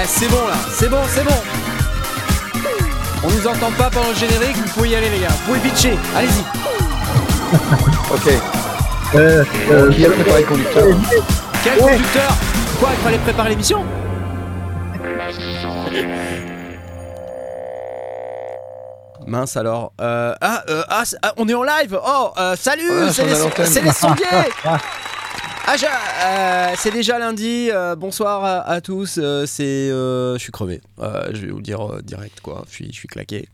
Ouais, c'est bon là, c'est bon, c'est bon. On nous entend pas pendant le générique, vous pouvez y aller les gars. Vous pouvez pitcher, allez-y. Ok. Euh, Euh, qui a préparé le conducteur Quel conducteur Quoi, il fallait préparer l'émission Mince alors. Euh, ah, euh, ah, ah, on est en live Oh, euh, salut Ouais, C'est les, les sondiers Ah, euh, c'est déjà lundi. euh, bonsoir à, tous. euh, c'est, je suis crevé. Je vais vous dire direct quoi. Je suis, claqué.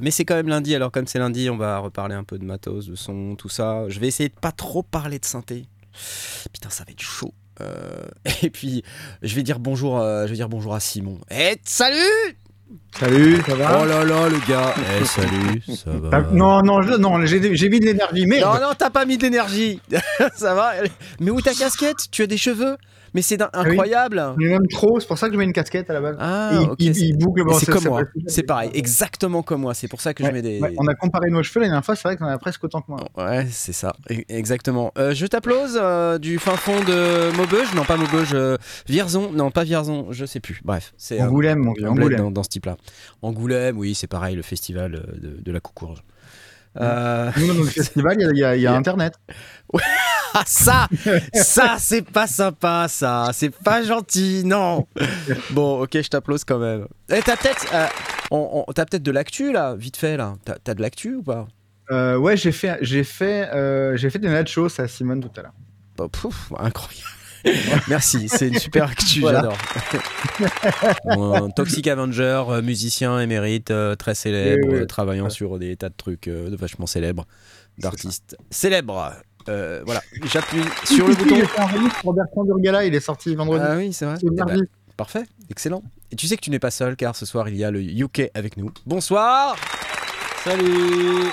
Mais c'est quand même lundi. Alors comme c'est lundi, on va reparler un peu de matos, de son, tout ça. Je vais essayer de pas trop parler de synthé. Putain, ça va être chaud. Et puis, je vais dire bonjour. je vais dire bonjour à Simon. Et salut Salut, ça va Oh là là, le gars. Eh, salut. Ça va. T'as- Non, non, je- non j'ai j'ai mis de l'énergie, mais Non, non, t'as pas mis de l'énergie. ça va. Mais où ta casquette? Tu as des cheveux? Mais c'est d'un- incroyable. mais même trop, c'est pour ça que je mets une casquette à la base. Ah, il, il- boucle, bon, c'est comme moi. C'est pareil, exactement comme moi. C'est pour ça que Ouais, je mets des. ouais, on a comparé nos cheveux la dernière fois, c'est vrai qu'on a presque autant que moi. Ouais, c'est ça, e- exactement. Euh, je t'applause euh, du fin fond de Maubeuge, non pas Maubeuge, euh, Vierzon, non pas Vierzon, je sais plus. Bref, c'est Angoulême, mon bled Angoulême. dans, dans ce type-là. Angoulême, oui, c'est pareil, le festival euh, de, de la Coucourge. Euh, Nous, dans le festival, il y a, il y a- il y a Internet. Ah ça, ça c'est pas sympa ça, c'est pas gentil, non. Bon, ok, je t'applause quand même. Eh, t'as peut-être, euh, on- on- de l'actu là, vite fait là. T'as, t'as de l'actu ou pas? Euh, ouais, j'ai fait, j'ai fait, euh, j'ai fait des nachos à Simone tout à l'heure. Bah, pouf, incroyable. Merci, c'est une super actu, Voilà. j'adore. Bon, Toxic Avenger, euh, musicien émérite, euh, très célèbre, Oui, oui. euh, travaillant Ouais. sur des tas de trucs euh, de vachement célèbres, d'artistes célèbres. Euh, voilà, j'appuie sur le bouton. Bertrand Burgala, il est sorti vendredi. Ah oui, c'est vrai. C'est Eh ben. Parfait, excellent. Et tu sais que tu n'es pas seul car ce soir il y a le UK avec nous. Bonsoir Salut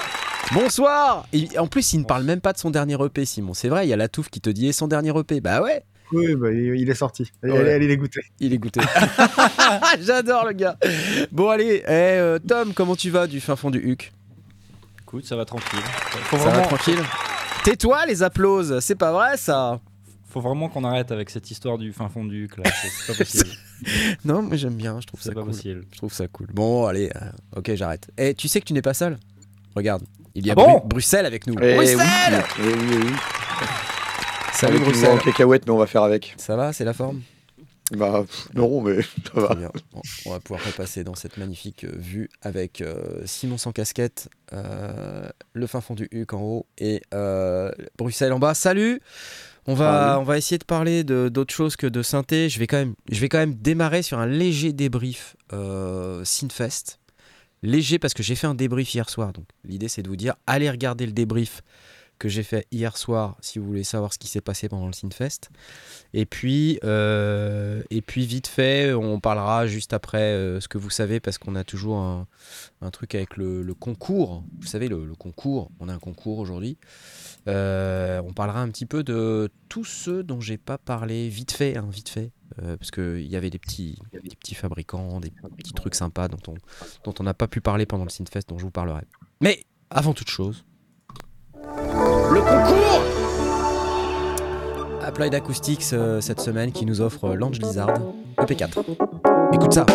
Bonsoir Et en plus, il ne parle même pas de son dernier EP, Simon. C'est vrai, il y a la touffe qui te dit et son dernier EP. Bah ouais, Oui, bah, il il est sorti. Elle, Ouais. est dégoûtée. il est goûté. J'adore le gars. Bon, allez, eh, euh, Tom, comment tu vas du fin fond du HUC? Écoute, ça va tranquille. Faut Ça va tranquille? Tais-toi, les applauses, c'est pas vrai ça faut vraiment qu'on arrête avec cette histoire du fin fond du là. C'est pas possible. Non, moi j'aime bien, je trouve ça pas cool. possible. Je trouve ça cool. Bon, allez, euh, ok, j'arrête. Et tu sais que tu n'es pas seul? Regarde, il y a Ah bon Bru- Bruxelles avec nous. Eh oui, Bruxelles eh oui, eh oui. Salut Bruxelles. en cacahuète, mais on va faire avec. Ça va, c'est la forme? Bah, pff, non, mais ça va. Bon, on va pouvoir repasser dans cette magnifique euh, vue avec euh, Simon sans casquette, euh, le fin fond du HUC en haut et euh, Bruxelles en bas. Salut on va, Ah on va essayer de parler de- d'autre chose que de synthé. Je vais quand même, je vais quand même démarrer sur un léger débrief euh, Synfest. Léger parce que j'ai fait un débrief hier soir. Donc l'idée c'est de vous dire, allez regarder le débrief que j'ai fait hier soir si vous voulez savoir ce qui s'est passé pendant le Synfest. Et puis, euh, et puis vite fait, on parlera juste après euh, ce que vous savez parce qu'on a toujours un, truc avec le, concours. Vous savez, le, concours, on a un concours aujourd'hui. Euh, on parlera un petit peu de tous ceux dont j'ai pas parlé, vite fait, hein, vite fait, parce qu'il y avait des petits, des petits fabricants, des petits trucs sympas dont on dont on n'a pas pu parler pendant le Synfest, dont je vous parlerai. Mais avant toute chose, le concours Applied Acoustics euh, cette semaine qui nous offre euh, Lange Lizard EP4. Écoute ça.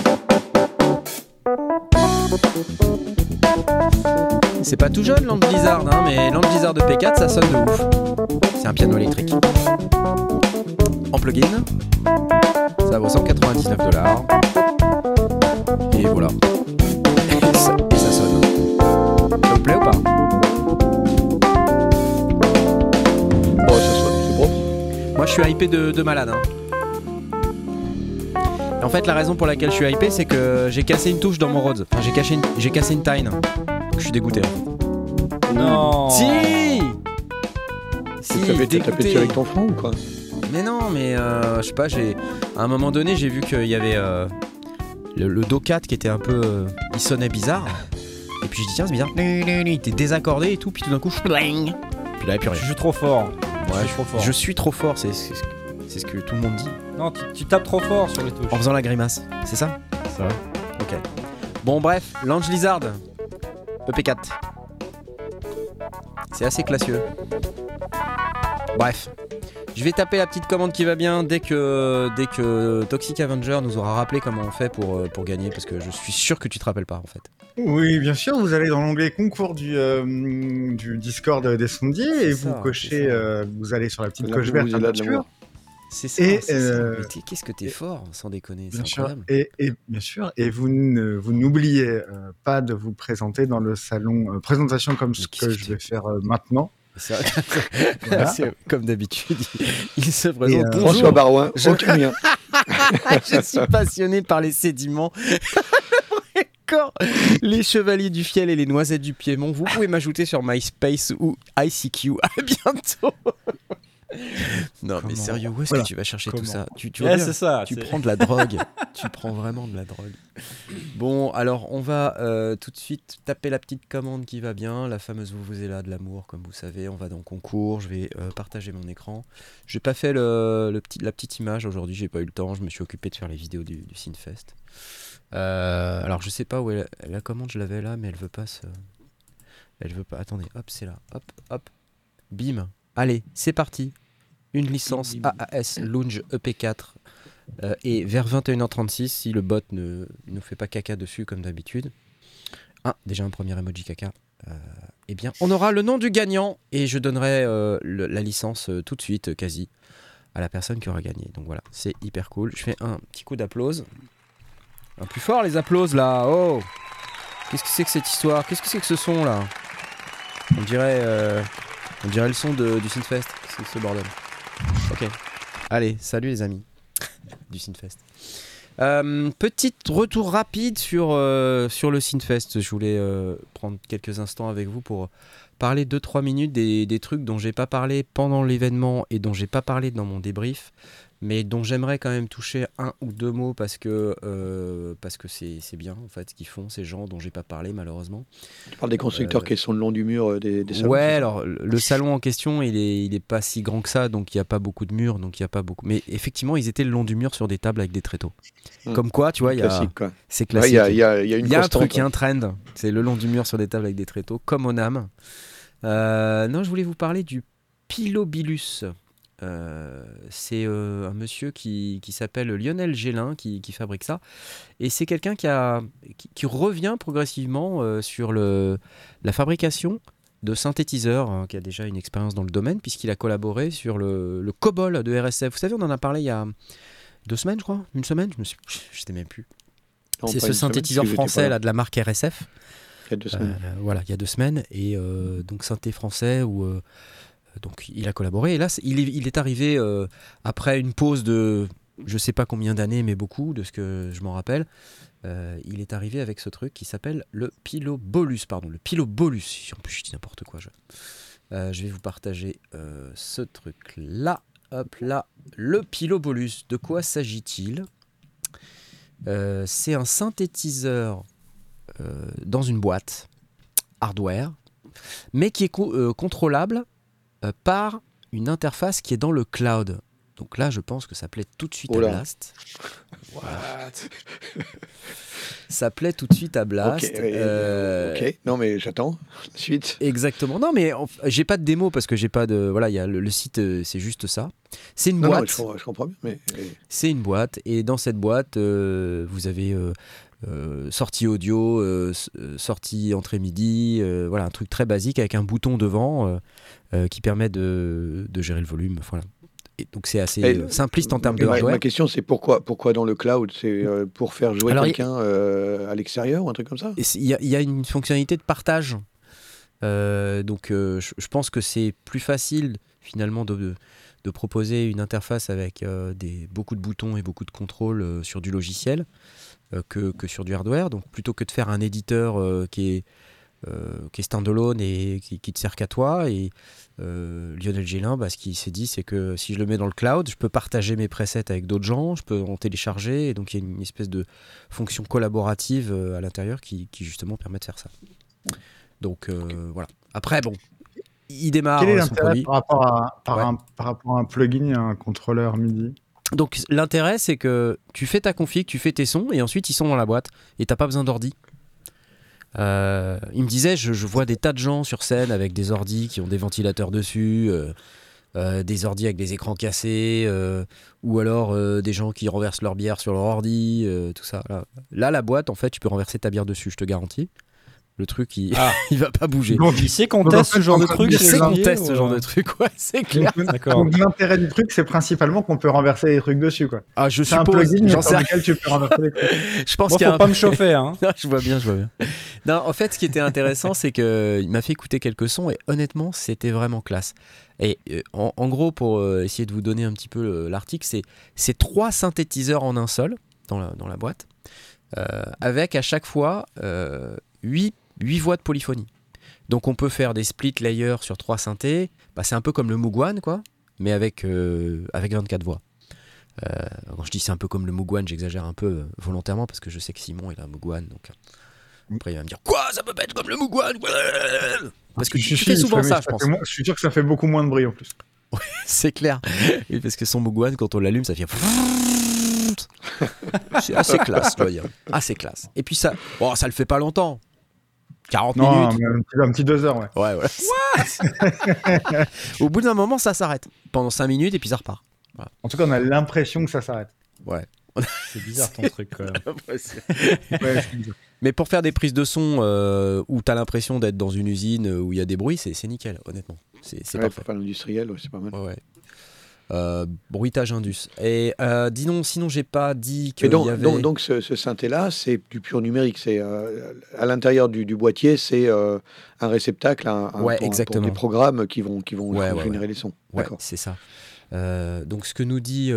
C'est pas tout jeune Lange Lizard, hein, mais Lange Lizard EP4 ça sonne de ouf. C'est un piano électrique. En plugin, ça vaut 199 dollars. Et voilà. Et ça, et ça sonne. Ça vous plaît ou pas? Moi, je suis hypé de, de malade. hein. Et en fait, la raison pour laquelle je suis hypé, c'est que j'ai cassé une touche dans mon Rhodes. Enfin, j'ai cassé une, j'ai cassé une tine. Je suis dégoûté. Non Si Si, t'as tapé dégoûté. dessus avec ton front ou quoi Mais non, mais euh, je sais pas, j'ai à un moment donné, j'ai vu qu'il y avait euh, le, le Do 4 qui était un peu euh, il sonnait bizarre. Et puis je dis tiens, c'est bizarre. Il était désaccordé et tout, puis tout d'un coup, je bling. Puis là, il y a plus Je rien. joue trop fort. Ouais, je suis trop fort. Je suis trop fort, c'est c'est ce que- c'est ce que tout le monde dit. Non, tu, tu tapes trop fort sur les touches. En faisant la grimace, c'est ça? Ça va. Ok. Bon, bref, Lange Lizard, EP4. C'est assez classieux. Bref, Je vais taper la petite commande qui va bien dès que, dès que Toxic Avenger nous aura rappelé comment on fait pour, euh, pour gagner, parce que je suis sûr que tu te rappelles pas en fait. Oui, bien sûr, vous allez dans l'onglet concours du, euh, du Discord des sondiers et vous cochez, euh, vous allez sur la petite coche verte. nature. l'amour. C'est ça, Et, ça. euh, qu'est-ce que t'es fort, sans déconner, c'est sûr, et, et bien sûr, et vous ne- vous n'oubliez euh, pas de vous présenter dans le salon euh, présentation comme ce que je vais faire euh, maintenant. Voilà. Comme d'habitude, il, se présente. euh, Bonjour, François Barouin, Je- aucun lien. je suis passionné par les sédiments. D'accord. Les chevaliers du fiel et les noisettes du Piémont. Vous pouvez m'ajouter sur MySpace ou ICQ. À bientôt. Non, mais sérieux, où est-ce Voilà. que tu vas chercher tout Comment ça? Tu, ça. tu prends de la drogue. tu prends vraiment de la drogue. Bon, alors on va euh, tout de suite taper la petite commande qui va bien, la fameuse vous là de l'amour, comme vous savez. On va dans concours, je vais euh, partager mon écran. J'ai pas fait le, le petit, la petite image aujourd'hui, j'ai pas eu le temps. Je me suis occupé de faire les vidéos du, du Synfest. Euh, alors je sais pas où est la, la commande, je l'avais là, mais elle veut pas se. Elle veut pas. Attendez, hop, c'est là. Hop, hop. Bim. Allez, c'est parti. Une licence. AAS Lounge EP4. euh, et vers 21h36, si le bot ne nous fait pas caca dessus comme d'habitude. Ah, déjà un premier emoji caca. Euh, eh bien, on aura le nom du gagnant et je donnerai euh, le- la licence tout de suite, quasi, à la personne qui aura gagné. Donc voilà, c'est hyper cool. Je fais un petit coup d'applause. Un plus fort les applauses là. Oh Qu'est-ce que c'est que cette histoire? Qu'est-ce que c'est que ce son là? On dirait, euh, on dirait le son de, du Synfest. C'est ce bordel. Ok. Allez, salut les amis du Synfest. Euh, petit retour rapide sur, euh, sur le Synfest. Je voulais prendre quelques instants avec vous pour parler 2-3 minutes des, des trucs dont j'ai pas parlé pendant l'événement et dont j'ai pas parlé dans mon débrief, mais dont j'aimerais quand même toucher un ou deux mots parce que euh, parce que c'est bien en fait ce qu'ils font ces gens dont j'ai pas parlé malheureusement. Tu parles des constructeurs Euh, qui sont le long du mur euh, des, des salons. ouais, alors le salon en question, il est, il est pas si grand que ça, donc il n'y a pas beaucoup de murs, donc il y a pas beaucoup. Mais effectivement, ils étaient le long du mur sur des tables avec des tréteaux. Hmm. Comme quoi, tu vois, il y a, c'est classique. Il y, a, il y a- il y a une Il y a un truc, il y a hein. un trend. C'est le long du mur sur des tables avec des tréteaux, comme on âme. Euh, non, je voulais vous parler du Pilobilus. Euh, c'est euh, un monsieur qui, qui s'appelle Lionel Gélin qui, qui fabrique ça. Et c'est quelqu'un qui, a, qui, qui revient progressivement euh, sur le, la fabrication de synthétiseurs, hein, qui a déjà une expérience dans le domaine, puisqu'il a collaboré sur le, le COBOL de RSF. Vous savez, on en a parlé il y a deux semaines, je crois. Une semaine Je. Je sais même plus. C'est ce semaine, synthétiseur français là, de la marque RSF. Il y a deux semaines. Voilà, il y a deux semaines. Et donc synthé français où euh, donc il a collaboré. Et là, il est, arrivé euh, après une pause de je sais pas combien d'années, mais beaucoup de ce que je m'en rappelle. Euh, il est arrivé avec ce truc qui s'appelle le Pilobolus, pardon, le Pilobolus. En plus, je dis n'importe quoi. Je, Euh, vais vous partager ce truc là. Hop là, le Pilobolus. De quoi s'agit-il? C'est un synthétiseur dans une boîte hardware, mais qui est co- contrôlable par une interface qui est dans le cloud. Donc là, je pense que ça plaît tout de suite Oh à. Blast. Ça plaît tout de suite à Blast. Ok, Euh, ok. Non, mais j'attends. Suite. Exactement. Non, mais j'ai pas de démo parce que j'ai pas de. Voilà, il y a le, le site, euh, c'est juste ça. C'est une Non, non, boîte. je, comprends, je comprends bien. Mais, C'est une boîte et dans cette boîte, euh, vous avez euh, euh, sortie audio, euh, euh, sortie entrée midi, euh, voilà un truc très basique avec un bouton devant euh, euh, qui permet de, de gérer le volume. Voilà. Et donc c'est assez Et euh, simpliste en termes de hardware. ma question, c'est pourquoi, pourquoi dans le cloud C'est euh, pour faire jouer quelqu'un euh, à l'extérieur ou un truc comme ça? Il y, a- il y a une fonctionnalité de partage. Euh, donc euh, je, je pense que c'est plus facile finalement de, de- de proposer une interface avec euh, des, beaucoup de boutons et beaucoup de contrôles euh, sur du logiciel euh, que, que sur du hardware. Donc plutôt que de faire un éditeur euh, qui est euh, qui est standalone et qui, qui te sert qu'à toi. Et euh, Lionel Gélin, bah, ce qu'il s'est dit, c'est que si je le mets dans le cloud, je peux partager mes presets avec d'autres gens, je peux en télécharger. Et donc il y a une espèce de fonction collaborative euh, à l'intérieur qui, qui, justement permet de faire ça. Donc euh, voilà. Après, bon, il démarre Quel est euh, l'intérêt par rapport, à, par, Ouais. un, par rapport à un plugin et un contrôleur MIDI Donc l'intérêt, c'est que tu fais ta config, tu fais tes sons, et ensuite ils sont dans la boîte, et t'as pas besoin d'ordi. Euh, il me disait, je, vois des tas de gens sur scène avec des ordis qui ont des ventilateurs dessus, euh, euh, des ordi avec des écrans cassés, ou alors des gens qui renversent leur bière sur leur ordi, tout ça. Là. Là, la boîte, en fait, tu peux renverser ta bière dessus, je te garantis. Le truc, il, Ah. il va pas bouger. Donc, Il sait qu'on teste fait, ce genre de truc il les qu'on teste ce genre de truc, ouais, c'est clair. donc, D'accord. donc, l'intérêt du truc, c'est principalement qu'on peut renverser des trucs dessus. quoi. Ah, je C'est un suppose, plugin j'en sur sais lequel tu peux renverser des trucs. Je pense Bon, qu'il y a faut un- pas me chauffer, hein. Non, je vois bien, je vois bien. Non, en fait, ce qui était intéressant, c'est que il m'a fait écouter quelques sons et honnêtement, c'était vraiment classe. Et euh, en, en gros, pour euh, essayer de vous donner un petit peu l'article, c'est c'est trois synthétiseurs en un seul dans la, dans la boîte, euh, avec à chaque fois euh, huit, huit voix de polyphonie. Donc on peut faire des split layers sur trois synthés. Bah, c'est un peu comme le One, quoi, mais avec, euh, avec 24 voix. Euh, quand je dis c'est un peu comme le One, j'exagère un peu euh, volontairement parce que je sais que Simon il a un One. Donc euh, après il va me dire quoi ça peut pas être comme le One Parce que Si, tu fais souvent ça, je pense. moins- Je suis sûr que ça fait beaucoup moins de bruit en plus. C'est clair. Oui, parce que son One quand on l'allume ça fait. C'est assez classe, je dois dire. Assez classe. Et puis ça, bon, ça le fait pas longtemps. 40 Non, minutes. mais un petit, un petit deux heures, ouais. Ouais, voilà. Au bout d'un moment, ça s'arrête. Pendant 5 minutes et puis ça repart. En tout cas, on a l'impression que ça s'arrête. Ouais. C'est bizarre ton truc, quand même. Ouais. Mais pour faire des prises de son euh, où t'as l'impression d'être dans une usine euh, où il y a des bruits, c'est nickel, honnêtement. C'est Ouais, parfait. pour faire l'industriel, ouais, c'est pas mal. Ouais, ouais. Euh, bruitage Indus. Et euh, dis donc, sinon j'ai pas dit Mais donc, y avait. donc, donc ce, ce synthé-là, c'est du pur numérique. C'est euh, à l'intérieur du, du boîtier, c'est euh, un réceptacle un, un- Ouais, pour, exactement. pour des programmes qui vont, qui vont Ouais, ouais, générer les sons. C'est ça. Donc ce que nous dit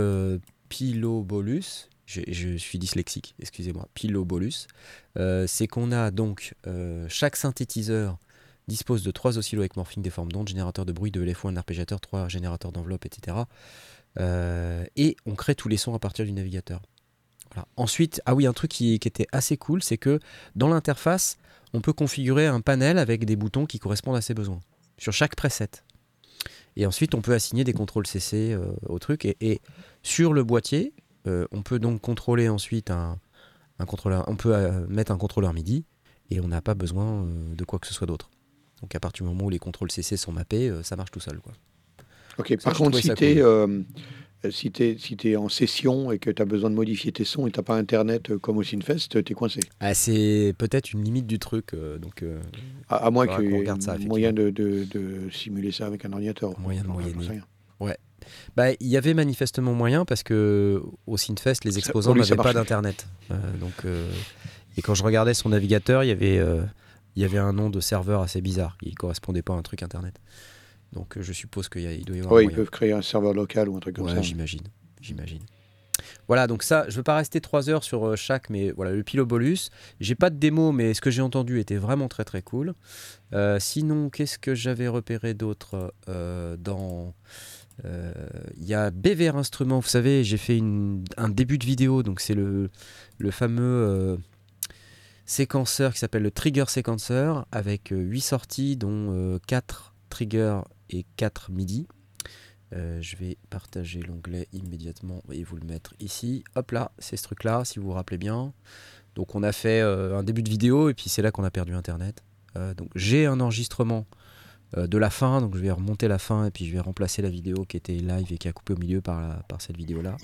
Pilobolus, je, je suis dyslexique, excusez-moi, Pilobolus, c'est qu'on a donc chaque synthétiseur dispose de trois oscillos avec morphing des formes d'ondes, générateur de bruit, de LFO, un arpégiateur, trois générateurs d'enveloppe, etc. Euh, et on crée tous les sons à partir du navigateur. Ensuite, ah oui, un truc qui, était assez cool, c'est que dans l'interface, on peut configurer un panel avec des boutons qui correspondent à ses besoins sur chaque preset. Et ensuite, on peut assigner des contrôles CC euh, au truc. Et, sur le boîtier, euh, on peut donc contrôler ensuite un, contrôleur. On peut mettre un contrôleur MIDI et on n'a pas besoin de quoi que ce soit d'autre. Donc à partir du moment où les contrôles CC sont mappés, euh, ça marche tout seul. Quoi. Ok, par contre, si tu es, cool. si t'es- si t'es en session et que tu as besoin de modifier tes sons et tu n'as pas Internet euh, comme au Synfest, tu es coincé. Ah, c'est peut-être une limite du truc. euh, donc euh, À, à moins qu'il y ait ça, moyen de, de- de simuler ça avec un ordinateur. Moyen de sais rien. Bah, il y avait manifestement moyen parce que au Synfest, les exposants n'avaient pas d'internet. Euh, donc, euh, et quand je regardais son navigateur, il y avait, euh, il y avait un nom de serveur assez bizarre. Il correspondait pas à un truc internet. Donc, euh, je suppose qu'il doit y avoir Ouais, ils peuvent créer un serveur local ou un truc comme Ouais, ça. j'imagine. J'imagine. Voilà, donc ça, je veux pas rester trois heures sur euh, chaque, mais voilà, le Pilobolus. J'ai pas de démo, mais ce que j'ai entendu était vraiment très très cool. Euh, sinon, qu'est-ce que j'avais repéré d'autre euh, dans. euh, Il y a BVR Instruments, vous savez, j'ai fait une- un début de vidéo, donc c'est le, le fameux séquenceur qui s'appelle le Trigger Sequencer, avec 8 sorties, dont 4 triggers et 4 MIDI. Euh, je vais partager l'onglet immédiatement et vous le mettre ici. Hop là, c'est ce truc-là, si vous vous rappelez bien. Donc on a fait euh, un début de vidéo et puis c'est là qu'on a perdu Internet. Euh, donc j'ai un enregistrement euh, de la fin, donc je vais remonter la fin et puis je vais remplacer la vidéo qui était live et qui a coupé au milieu par, par cette vidéo-là.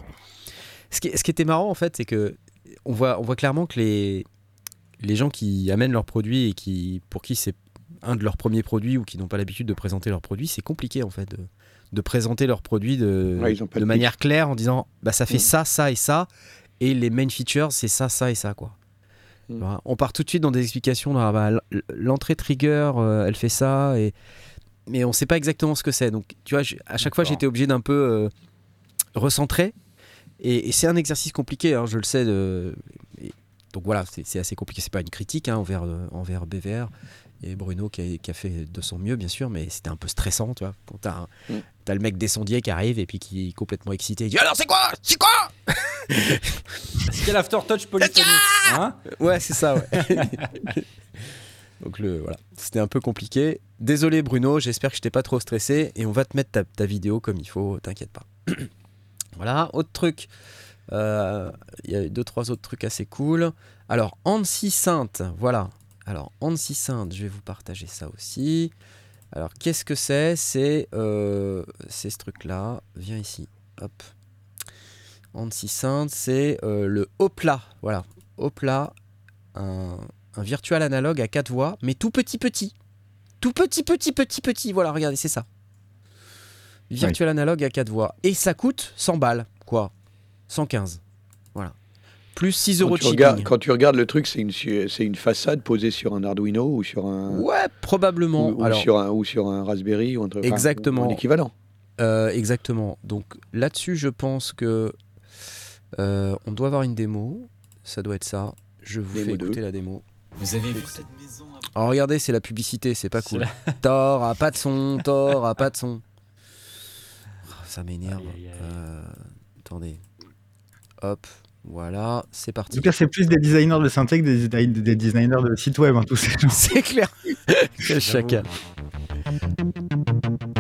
Ce qui, ce qui était marrant en fait, c'est que on voit, on voit clairement que les, les gens qui amènent leurs produits et qui, pour qui c'est un de leurs premiers produits ou qui n'ont pas l'habitude de présenter leurs produits, c'est compliqué en fait de, de présenter leurs produits de, Ouais, manière claire en disant bah ça fait Mm. ça, ça et ça et les main features c'est ça, ça et ça quoi. Mm. Voilà. On part tout de suite dans des explications. ah bah, l'entrée trigger, euh, elle fait ça et mais on sait pas exactement ce que c'est. Donc tu vois, à chaque fois j'étais obligé d'un peu euh, recentrer et, et c'est un exercice compliqué, hein, je le sais. de- donc voilà, c'est c'est assez compliqué. C'est pas une critique hein, envers, euh, envers BVR et Bruno qui a, qui a fait de son mieux, bien sûr, mais c'était un peu stressant, tu vois. Quand t'as un- Mm. t'as le mec des sondiers qui arrive et puis qui est complètement excité. Il dit alors c'est quoi? C'est quoi? Est-ce quel aftertouch polyphonique hein? Ouais, c'est ça, ouais. Donc le, voilà, c'était un peu compliqué. Désolé Bruno, j'espère que je t'ai pas trop stressé et on va te mettre ta, ta vidéo comme il faut, t'inquiète pas. voilà, autre truc. Euh, Il y a deux, trois autres trucs assez cool. Alors, Annecy Sainte, voilà. Alors, Annecy Sainte, je vais vous partager ça aussi. Alors, qu'est-ce que c'est? C'est euh, ce truc-là. Viens ici. Hop. Anti-Synth, c'est euh, le Hopla. Voilà. Hopla, un, un virtual analogue à quatre voix, mais tout petit petit. Tout petit petit petit petit. Voilà, regardez, c'est ça. Virtual analogue à quatre voix. Et ça coûte 100 balles, quoi. 115. Voilà. Plus 6 euros Quand de tu, regardes, shipping. quand tu regardes le truc, c'est une, une façade posée sur un Arduino ou sur un, Ouais, probablement. ou, ou Alors, sur un, ou sur un Raspberry ou un truc. enfin, Exactement. un équivalent. Euh, exactement. Donc là-dessus, je pense que euh, on doit avoir une démo. Ça doit être ça. Je vous Démo fais écouter la démo. Vous avez vu cette maison à regardez, c'est la publicité, c'est pas cool. Thor a pas de son, Thor a pas de son. Ah, Ça m'énerve. Euh, attendez. Hop, voilà, c'est En parti. tout cas, c'est plus des designers de synthé que des, design- des designers de sites web, hein, tous ces gens. C'est clair. Quel chacal.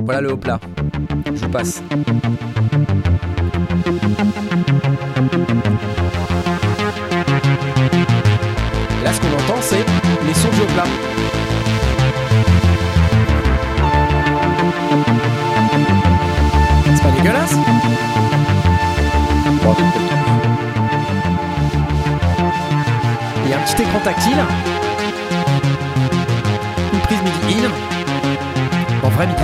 Voilà le haut plat. Je vous passe. Là, ce qu'on entend, c'est les sons du haut plat. C'est pas dégueulasse? Bon, Il y a un petit écran tactile. Une prise MIDI in. En vrai MIDI.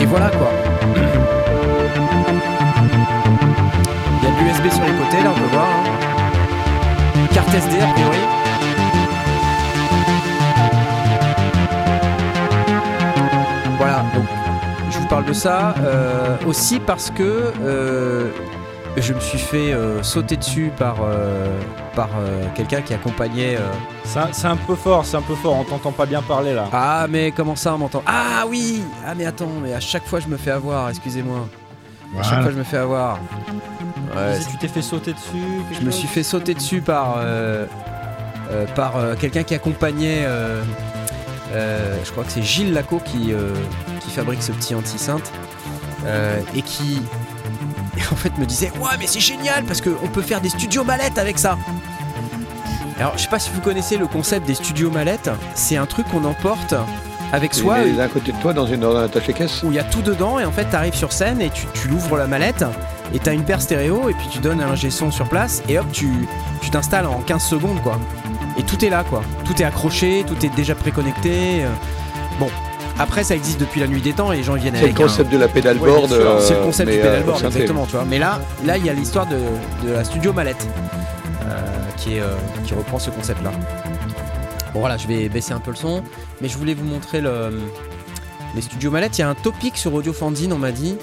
Et voilà quoi. Il y a de l'USB sur les côtés, là on peut voir. hein. Carte SD a priori. Voilà, donc je vous parle de ça euh, aussi parce que euh, je me suis fait euh, sauter dessus par, euh, par euh, quelqu'un qui accompagnait. C'est un, peu fort, c'est un peu fort. On t'entend pas bien parler là. Ah, mais comment ça on m'entend? Ah oui Ah, mais attends, mais à chaque fois je me fais avoir, excusez-moi. À chaque fois je me fais avoir. Ouais, Tu t'es fait sauter dessus je me suis fait sauter dessus par, par quelqu'un qui accompagnait. je crois que c'est Gilles Laco qui, qui fabrique ce petit anti-synth et qui en fait me disait Ouais, mais c'est génial parce qu'on peut faire des studios mallettes avec ça. Alors, je sais pas si vous connaissez le concept des studios mallettes. C'est un truc qu'on emporte avec soi les mets d'un côté de toi dans une dans un attaché-caisse. où il y a tout dedans et en fait t'arrives sur scène et tu, tu l'ouvres la mallette et t'as une paire stéréo et puis tu donnes un ingé son sur place et hop tu tu t'installes en 15 secondes quoi et tout est là quoi tout est accroché tout est déjà préconnecté euh. bon après ça existe depuis la nuit des temps et les gens viennent C'est le avec un- concept de la Ouais, sûr, euh, c'est le concept du mais, euh, exactement tu vois mais là là il y a l'histoire de, de la studio mallette euh, qui est euh, qui reprend ce concept là bon voilà je vais baisser un peu le son mais je voulais vous montrer le les studios mallettes. Il y a un topic sur Audio Fanzine, on m'a dit,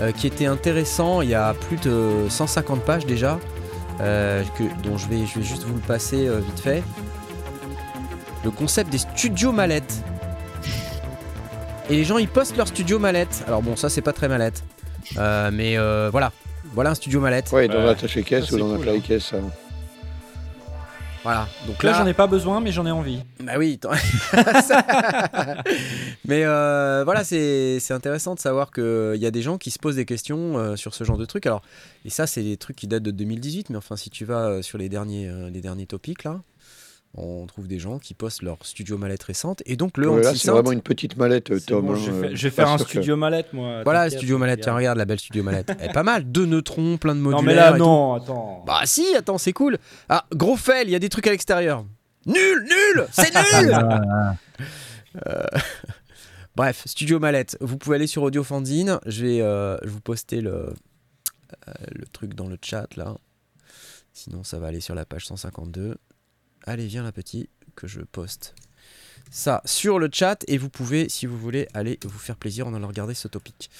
euh, qui était intéressant. Il y a plus de 150 pages déjà, euh, que, dont je vais, je vais juste vous le passer euh, vite fait. Le concept des studios mallettes. Et les gens ils postent leur studio mallette. Alors bon, ça c'est pas très mallette, Euh, mais euh, voilà, voilà un studio mallette. Ouais, dans attaché-caisse Ça, ou dans cool, hein. play-caisse. ça. Voilà. Donc Là, là, j'en ai pas besoin, mais j'en ai envie. Bah oui. tant- Mais euh, voilà, c'est c'est intéressant de savoir qu'il y a des gens qui se posent des questions euh, sur ce genre de trucs. Alors, et ça, c'est des trucs qui datent de 2018, mais enfin, si tu vas euh, sur les derniers, euh, les derniers topics là, on trouve des gens qui postent leur studio mallette récente. Et donc, le Ouais, là, c'est vraiment une petite mallette, C'est Tom. bon, hein, je vais, euh, faire- je vais pas faire un sûr que- studio mallette, moi. Voilà, studio mallette. Tiens, regarde. la belle studio mallette. Elle est pas mal. Deux neutrons, plein de modulaires. Non, mais là, tout. non, attends. Bah si, attends, c'est cool. Ah, gros fail, il y a des trucs à l'extérieur. Nul, nul, c'est nul. Ah, Bref, Studio Mallette, vous pouvez aller sur Audio Fanzine. Je vais euh, je vous poster le, euh, le truc dans le chat là. Sinon, ça va aller sur la page 152. Allez, viens là, petit, que je poste ça sur le chat et vous pouvez, si vous voulez, aller vous faire plaisir en allant regarder ce topic.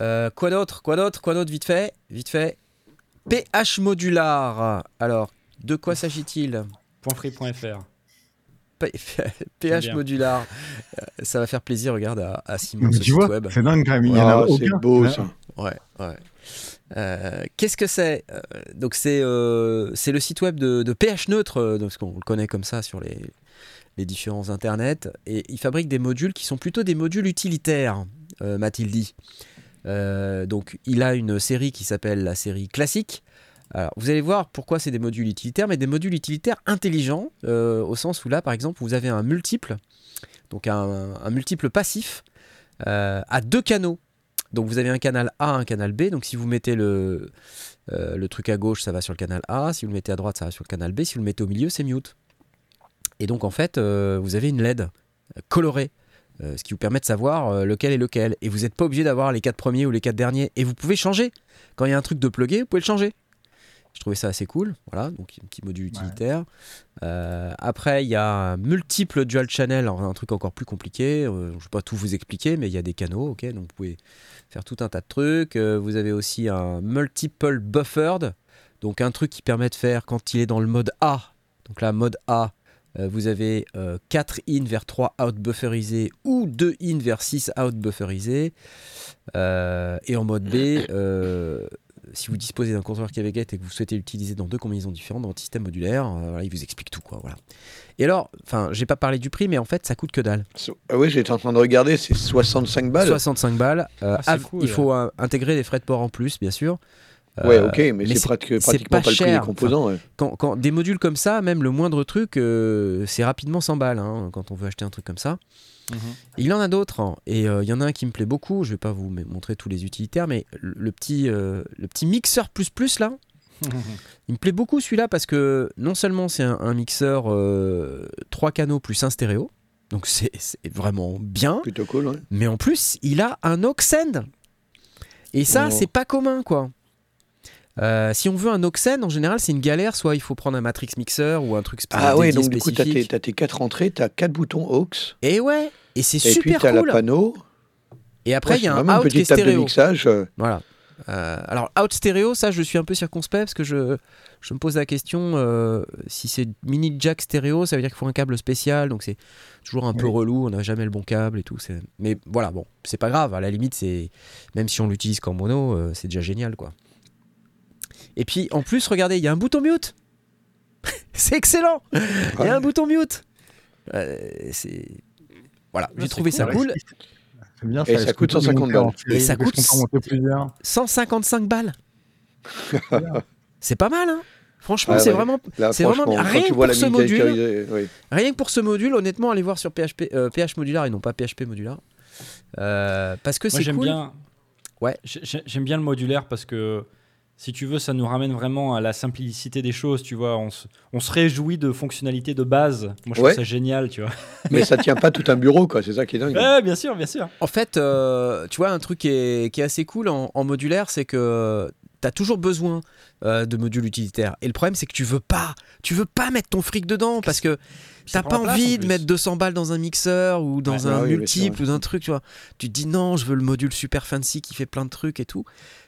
Euh, quoi d'autre Quoi d'autre Quoi d'autre Vite fait Vite fait. PH modular. Alors, de quoi s'agit-il .free.fr. PH modular. Euh, ça va faire plaisir, regarde, à, à Simon, ce tu site vois, web. c'est dingue quand même. Il y en a c'est beau Ouais. ça. Ouais, ouais. Euh, Qu'est-ce que c'est Euh, Donc c'est euh, c'est le site web de, de PH Neutre, donc, parce qu'on le connaît comme ça sur les, les différents internets, et il fabrique des modules qui sont plutôt des modules utilitaires, euh, m'a-t-il dit. Euh, donc il a une série qui s'appelle la série classique, Alors, vous allez voir pourquoi c'est des modules utilitaires, mais des modules utilitaires intelligents, euh, au sens où là, par exemple, vous avez un multiple, donc un, multiple passif, euh, à deux canaux. Donc vous avez un canal A, un canal B. Donc si vous mettez le, euh, le truc à gauche, ça va sur le canal A. Si vous le mettez à droite, ça va sur le canal B. Si vous le mettez au milieu, c'est mute. Et donc en fait, vous avez une LED colorée. ce qui vous permet de savoir lequel est lequel. Et vous n'êtes pas obligé d'avoir les quatre premiers ou les quatre derniers. Et vous pouvez changer. Quand il y a un truc de plugué, vous pouvez le changer. Je trouvais ça assez cool. Voilà, donc un petit module utilitaire. Euh, après, il y a un multiple dual channel, alors, un truc encore plus compliqué. Euh, je ne vais pas tout vous expliquer, mais il y a des canaux, ok, donc vous pouvez faire tout un tas de trucs. Euh, vous avez aussi un multiple buffered, donc un truc qui permet de faire quand il est dans le mode A. Donc là, mode A, vous avez 4 in vers 3 out bufferisés ou 2 in vers 6 out bufferisés. Et en mode B, si vous disposez d'un contrôleur Kveget et que vous souhaitez l'utiliser dans deux combinaisons différentes dans votre système modulaire, euh, voilà, il vous explique tout. Quoi, voilà. Et alors, enfin, j'ai pas parlé du prix, mais en fait, ça coûte que dalle. So- Ah oui, j'étais en train de regarder, c'est 65 balles. 65 balles. Euh, Ah, cool, il faut euh, intégrer les frais de port en plus, bien sûr. Ouais, Euh, ok, mais, mais c'est pratique- c'est pratiquement pas pas, le prix des cher. composants. ouais. quand, quand des modules comme ça, même le moindre truc, euh, c'est rapidement 100 balles hein, quand on veut acheter un truc comme ça. Mhm. Il en a d'autres, hein, et euh, il y en a un qui me plaît beaucoup. Je vais pas vous montrer tous les utilitaires, mais le, le petit, euh, le petit mixeur plus plus là, il me plaît beaucoup celui-là parce que non seulement c'est un, un mixeur 3 canaux plus un stéréo, donc c'est c'est vraiment bien, Plutôt cool, ouais. mais en plus il a un aux send. Et ça, Oh. c'est pas commun quoi. Euh, si on veut un send, en général, c'est une galère. Soit il faut prendre un matrix mixer ou un truc spé- Ah ouais, donc du coup, tu as, spécifique. tes 4 entrées, tu as 4 boutons aux. Et ouais, et c'est Et puis super tu as la cool. panneau. Et après, Ouais, il y a un out une qui est de mixage. euh, Voilà. Euh, alors, out stéréo, ça, je suis un peu circonspect parce que je, je me pose la question euh, si c'est mini jack stéréo, ça veut dire qu'il faut un câble spécial, donc c'est toujours un peu relou, on n'a jamais le bon câble et tout. Mais voilà, bon, c'est pas grave, à la limite, c'est même si on l'utilise qu'en mono, euh, c'est déjà génial, quoi. Et puis, en plus, regardez, il y a un bouton mute C'est excellent Il y a un bouton mute Euh, C'est. Voilà, j'ai trouvé ça cool. C'est bien, Et ça coûte tout 150 monter en balles. Et ça coûte- qu'on peut en monter plusieurs. 155 balles C'est pas mal, hein Franchement, Ouais, c'est ouais. vraiment C'est vraiment Rien que pour ce module. oui. Rien que pour ce module, honnêtement, allez voir sur PHP, euh, PH modular et non pas PHP modular. Euh, parce que Moi c'est j'aime cool. bien. Ouais. J'ai- j'ai- J'aime bien le modulaire parce que si tu veux, ça nous ramène vraiment à la simplicité des choses. Tu vois, on se, on se réjouit de fonctionnalités de base. Moi, je Ouais. trouve ça génial, tu vois. Mais ça tient pas tout un bureau, quoi. C'est ça qui est dingue. Ouais, bien sûr, bien sûr. En fait, euh, tu vois, un truc qui est, qui est assez cool en, en modulaire, c'est que tu as toujours besoin euh, de modules utilitaires. Et le problème, c'est que tu veux pas. Tu veux pas mettre ton fric dedans parce que t'as pas envie en de mettre 200 balles dans un mixeur ou dans Ouais. un multiple ou d'un truc, tu vois. Tu te dis non, je veux le module super fancy qui fait plein de trucs et tout.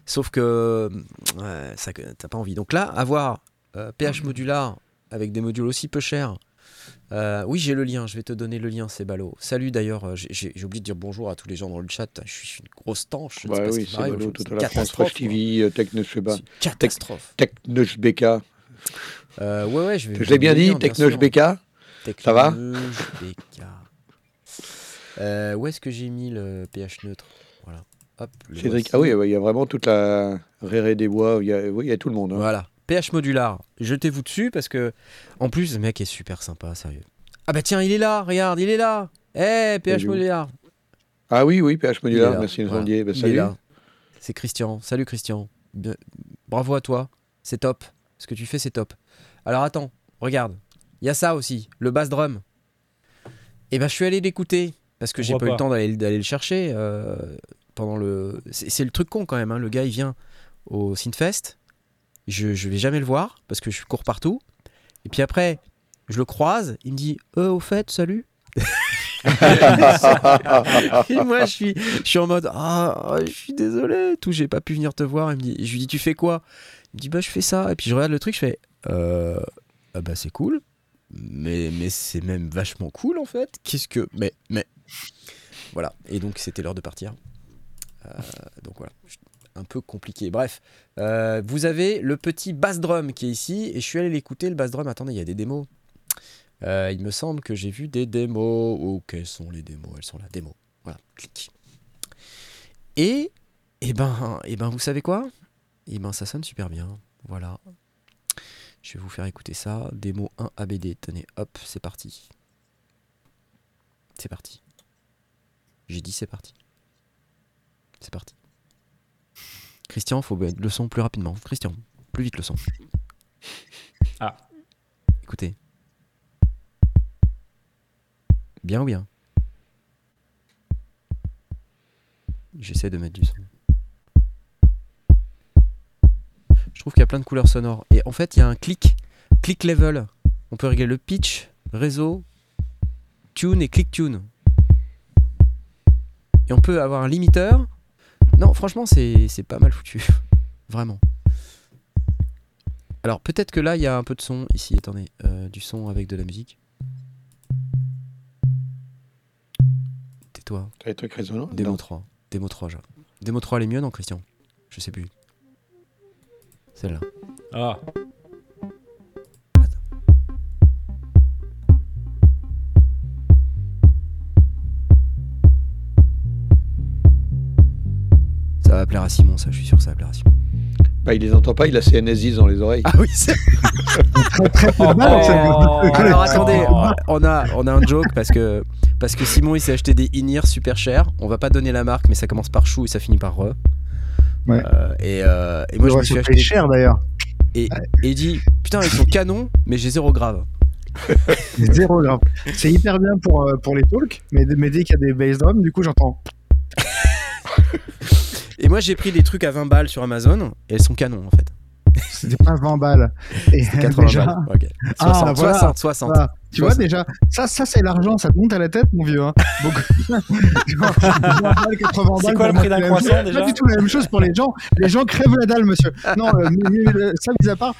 Sauf que ouais, ça, t'as pas envie. Donc là, avoir euh, PH modular avec des modules aussi peu chers. Euh, oui, j'ai le lien, je vais te donner le lien, c'est ballot. Salut d'ailleurs, euh, j'ai- oublié de dire bonjour à tous les gens dans le chat. Je suis une grosse tanche. je ne sais pas ce oui, c'est c'est la France, catastrophe, TV, euh, Techno, je sais quoi. pas. C'est une catastrophe. Technoche BK. Euh, ouais, ouais, je vais. Je l'ai bien dit. BK. Ça va BK. Euh, où est-ce que j'ai mis le pH neutre? Voilà. Hop, Cédric. Ah oui, il y a vraiment toute la Réré des Bois. Il y a, oui, il y a tout le monde. hein. Voilà. pH modular. Jetez-vous dessus parce que, en plus, le mec est super sympa, sérieux. Ah bah tiens, il est là, regarde, il est là. Eh, pH est où modular. Ah oui, oui, PH là. Merci, Voilà. Incendier. Bah, Il est salut. là. C'est Christian. Salut Christian. Bien- Bravo à toi. C'est top. Ce que tu fais, c'est top. Alors attends, regarde. Il y a ça aussi, le bass drum. Et ben je suis allé l'écouter parce que j'ai pas eu le temps d'aller d'aller le chercher euh, pendant le. C'est c'est le truc con quand même. hein. Le gars il vient au Synfest. Je je vais jamais le voir parce que je cours partout. Et puis après, je le croise. Il me dit euh, au fait, salut. Et moi, je suis, je suis en mode ah, je suis désolé, tout, j'ai pas pu venir te voir. Il me dit, je lui dis, tu fais quoi? Il me dit, bah, je fais ça. Et puis je regarde le truc, je fais, euh, ah bah, c'est cool, mais, mais c'est même vachement cool en fait. Qu'est-ce que, mais, mais, voilà. Et donc, c'était l'heure de partir. Euh, donc voilà, un peu compliqué. Bref, Euh, vous avez le petit bass drum qui est ici, et je suis allé l'écouter, le bass drum. Attendez, il y a des démos. Euh, il me semble que j'ai vu des démos. Oh, quelles sont les démos? Elles sont là, démos. Voilà, clic. Et, et ben, et ben, vous savez quoi? Et ben, ça sonne super bien. Voilà. Je vais vous faire écouter ça. Démo 1 ABD. Tenez, hop, c'est parti. C'est parti. J'ai dit c'est parti. C'est parti. Christian, faut mettre le son plus rapidement. Christian, plus vite le son. Ah. Écoutez. Bien ou bien? J'essaie de mettre du son. Je trouve qu'il y a plein de couleurs sonores. Et en fait, il y a un click, click level. On peut régler le pitch, réseau, tune et click tune. Et on peut avoir un limiteur. Non, franchement, c'est c'est pas mal foutu. Vraiment. Alors, peut-être que là, il y a un peu de son ici. Attendez, euh, du son avec de la musique. Tais-toi. T'as des trucs résonnants Démo Non. 3. Démo 3, genre. Démo 3, elle est mieux, non, Christian? Je sais plus. Celle-là. Ah, Ça va plaire à Simon, ça, je suis sûr que ça va plaire à Simon. Bah, il les entend pas, il a ses NS10 dans les oreilles. Ah oui, c'est. Oh. Alors attendez, on a, on a un joke parce que, parce que Simon il s'est acheté des in super chers. On va pas donner la marque, mais ça commence par chou et ça finit par re. Ouais. Euh, et, euh, et moi je me suis acheté. cher d'ailleurs. Et, et il dit Putain, ils sont canons, mais j'ai zéro grave. Zéro grave. C'est hyper bien pour, euh, pour les talks, mais, mais dès qu'il y a des bass drums, du coup j'entends. Et moi j'ai pris des trucs à 20 balles sur Amazon et elles sont canons en fait. C'était pas 20 balles. Et 80 déjà, balles. Ok. Ah, 60, voilà. 60, 60. voilà. tu vois déjà, ça, ça c'est l'argent, ça te monte à la tête, mon vieux. Hein. Donc, 20 balles, 80 C'est balles, quoi le prix d'un croissant, déjà Pas du tout la même chose pour les gens. Les gens crèvent la dalle, monsieur. Non, euh, mais- mais- mais, ça, mis à part,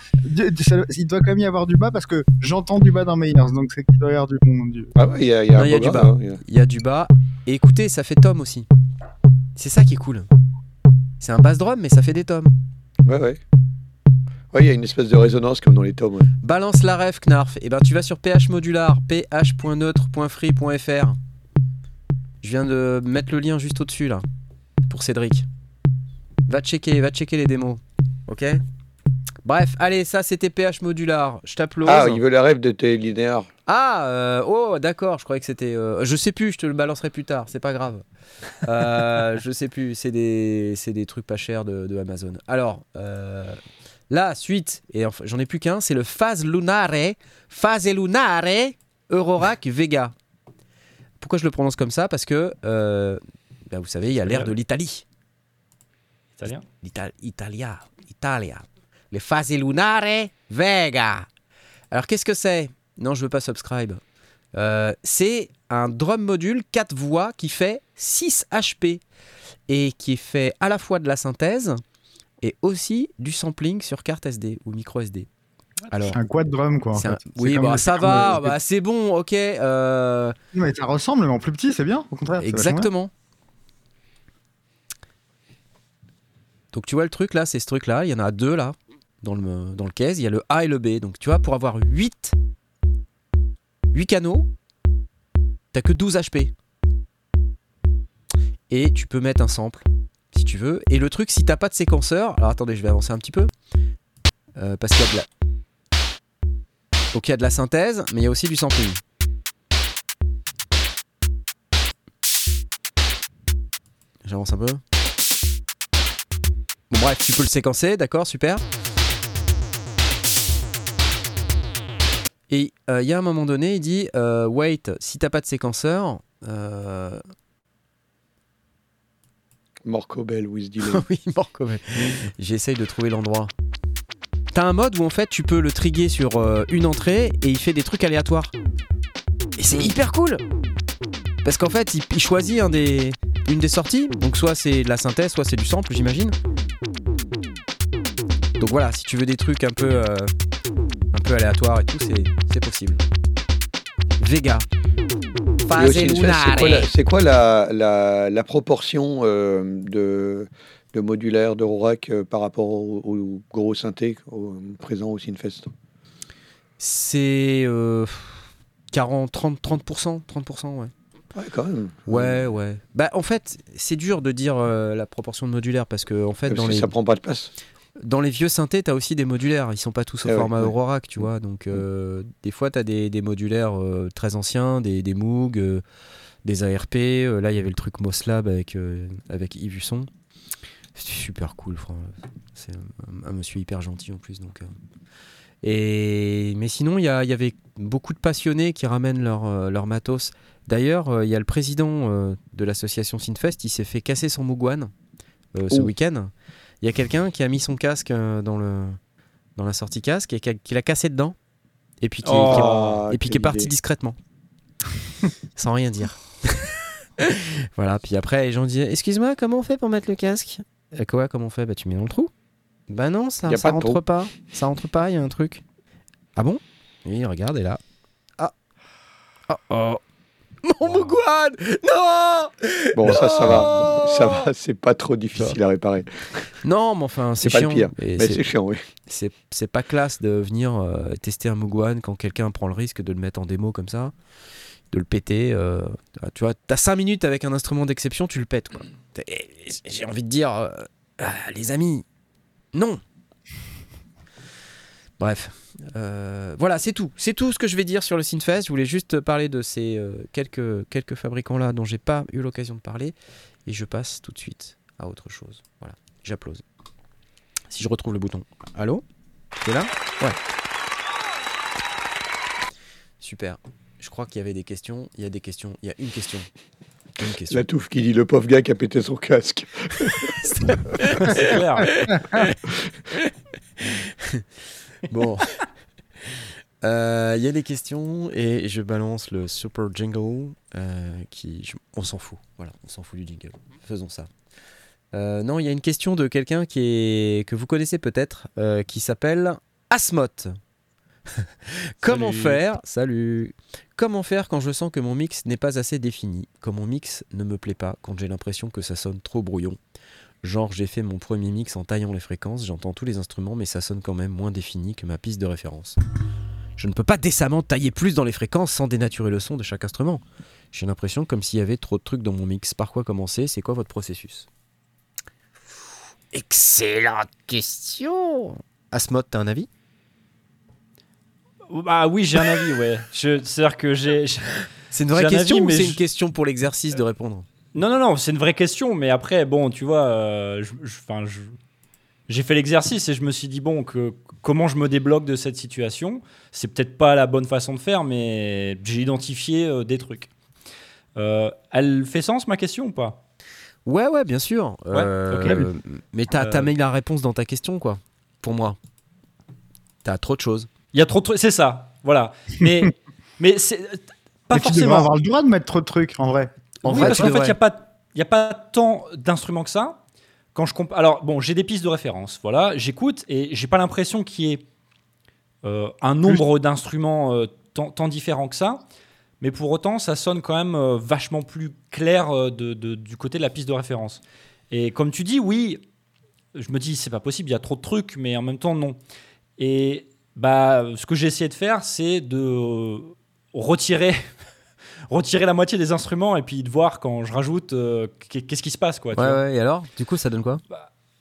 ça- il doit quand même y avoir du bas parce que j'entends du bas dans mes ears, donc c'est qu'il doit y avoir du bon. Du... Ah ouais, il y a, il y a Non, y a du bas. hein, il y a- Il y a du bas. Et écoutez, ça fait tom aussi. C'est ça qui est cool. C'est un bass drum, mais ça fait des tomes. Ouais, ouais. Ouais, il y a une espèce de résonance comme dans les tomes. ouais. Balance la ref, Knarf. Et ben tu vas sur PH modular, ph.neutre.free.fr. Je viens de mettre le lien juste au-dessus là, pour Cédric. Va checker, va checker les démos. Ok? Bref, allez, ça c'était PH modular. Je t'applause. Ah, il veut la rêve de tes linéaires. Ah, euh, oh, d'accord, je croyais que c'était. euh, je sais plus, je te le balancerai plus tard, c'est pas grave. Euh, je sais plus, c'est des, c'est des trucs pas chers de, de Amazon. Alors, la suite, et enfin, j'en ai plus qu'un, c'est le Phase Lunare, Phase Lunare Eurorack Vega. Pourquoi je le prononce comme ça? Parce que, ben, vous savez, il y a l'air de l'Italie. italien? Italia, Italia. Les Phase Lunare Vega. Alors qu'est-ce que c'est? Non, je veux pas subscribe. Euh, c'est un drum module 4 voix qui fait 6 HP et qui fait à la fois de la synthèse et aussi du sampling sur carte SD ou micro SD. Alors, C'est un quad drum, quoi. En c'est fait. un- C'est oui, bah, ça va, bah, c'est bon, ok. euh, Non, mais ça ressemble, mais en plus petit, c'est bien, au contraire. Exactement. Donc tu vois le truc là, c'est ce truc là, il y en a deux là dans le, dans le case, il y a le A et le B. Donc tu vois, pour avoir 8, 8 canaux, t'as que 12 HP. Et tu peux mettre un sample si tu veux. Et le truc, si t'as pas de séquenceur, alors attendez, je vais avancer un petit peu. Euh, parce qu'il y a de la. Donc il y a de la synthèse, mais il y a aussi du sampling. J'avance un peu. Bon bref, tu peux le séquencer, d'accord, super. Et euh, il y a un moment donné, il dit euh, Wait, si t'as pas de séquenceur, euh, Morco Bell, with delay. oui, même. J'essaye de trouver l'endroit. T'as un mode où en fait tu peux le triguer sur euh, une entrée et il fait des trucs aléatoires. Et c'est hyper cool Parce qu'en fait il, il choisit un des, une des sorties, donc soit c'est de la synthèse, soit c'est du sample j'imagine. Donc voilà, si tu veux des trucs un peu, euh, peu aléatoires et tout, c'est possible. Vega. C'est quoi, la, la, la- la proportion euh, de, de modulaire de Rorac euh, par rapport au, au gros synthé au, présent au Synfest C'est euh, 40, 30, 30%, 30%, ouais. Ouais, quand même. Ouais, ouais. Bah, en fait, c'est dur de dire euh, la proportion de modulaire parce que, en fait, dans les. Ça prend pas de place. Dans les vieux synthés, t'as aussi des modulaires. Ils sont pas tous au Ah ouais, format ouais. Eurorack, tu vois. Donc, euh, des fois, t'as des, des modulaires euh, très anciens, des, des Moog, euh, des ARP. Là, il y avait le truc Moslab avec, avec Yves Husson. C'était super cool, C'est un, un monsieur hyper gentil en plus. Donc. Et, mais sinon, il y, y avait beaucoup de passionnés qui ramènent leur, leur matos. D'ailleurs, il y a le président de l'association Synfest, il s'est fait casser son Moog One ce Oh. week-end. Il y a quelqu'un qui a mis son casque euh, dans, le, dans la sortie casque et qui, l'a cassé dedans. Et puis qui, Oh. qui est- et puis qui est quelle parti idée. discrètement. Sans rien dire. voilà, puis après, les gens disent Excuse-moi, comment on fait pour mettre le casque? Euh, Quoi, comment on fait? Bah, tu mets dans le trou. Bah non, ça, ça pas rentre trou. pas. Ça rentre pas, il y a un truc. Ah bon? Oui, regarde, et là. Ah Oh oh Mon Mougouane Non Bon, ça, ça va. Non Ça va, c'est pas trop difficile à réparer. Non, mais enfin, c'est C'est pas le chiant. pire. Et Mais c'est- chiant, oui. c'est c'est pas classe de venir euh, tester un Mugwan quand quelqu'un prend le risque de le mettre en démo comme ça, de le péter. euh, tu vois, t'as 5 minutes avec un instrument d'exception, tu le pètes. quoi. T'as- J'ai envie de dire, euh, ah, les amis, non. Bref, euh, voilà, c'est tout. C'est tout ce que je vais dire sur le Synfest. Je voulais juste parler de ces euh, quelques, quelques fabricants-là dont j'ai pas eu l'occasion de parler. Et je passe tout de suite à autre chose. Voilà, j'applause. Si je retrouve le bouton. Allô? T'es là? Ouais. Super. Je crois qu'il y avait des questions. Il y a des questions. Il y a une question. Une question. La touffe qui dit le pauvre gars qui a pété son casque. C'est clair. Bon. Euh, Il y a des questions et je balance le super jingle euh, qui. je- on s'en fout. Voilà, on s'en fout du jingle. Faisons ça. Euh, non, il y a une question de quelqu'un qui est que vous connaissez peut-être, qui s'appelle Asmoth. Comment Salut. faire Salut. Comment faire quand je sens que mon mix n'est pas assez défini Quand mon mix ne me plaît pas Quand j'ai l'impression que ça sonne trop brouillon? Genre j'ai fait mon premier mix en taillant les fréquences, j'entends tous les instruments mais ça sonne quand même moins défini que ma piste de référence. Je ne peux pas décemment tailler plus dans les fréquences sans dénaturer le son de chaque instrument. J'ai l'impression comme s'il y avait trop de trucs dans mon mix. Par quoi commencer? C'est quoi votre processus? Excellente question Asmod, t'as un avis? Bah oui, j'ai un avis, ouais. Je- C'est-à-dire que j'ai. C'est une vraie question avis, ou c'est je- une question pour l'exercice de répondre? Non, non, non, c'est une vraie question, mais après, bon, tu vois, euh, je- je- j'ai fait l'exercice et je me suis dit, bon, que, comment je me débloque de cette situation? C'est peut-être pas la bonne façon de faire, mais j'ai identifié euh, des trucs. Euh, elle fait sens, ma question, ou pas? Ouais, ouais, bien sûr. Euh, Mais t'as Euh, t'as mis la réponse dans ta question, quoi. Pour moi. T'as trop de choses. Il y a trop de trucs, c'est ça, voilà. Mais, mais c'est pas Mais tu devrais forcément. avoir le droit de mettre trop de trucs, en vrai. En Oui, vrai, parce qu'en fait, il n'y a, pas- y a pas tant d'instruments que ça. Quand je Alors, bon, j'ai des pistes de référence. Voilà, j'écoute et j'ai pas l'impression qu'il y ait euh, un nombre d'instruments euh, tant, tant différents que ça. Mais pour autant, ça sonne quand même euh, vachement plus clair de- de- du côté de la piste de référence. Et comme tu dis, oui, je me dis, c'est pas possible, il y a trop de trucs, mais en même temps, non. Et bah, ce que j'ai essayé de faire, c'est de retirer retirer la moitié des instruments et puis de voir quand je rajoute euh, qu'est- qu'est-ce qui se passe quoi. tu Ouais, vois. ouais, et alors? Du coup, ça donne quoi?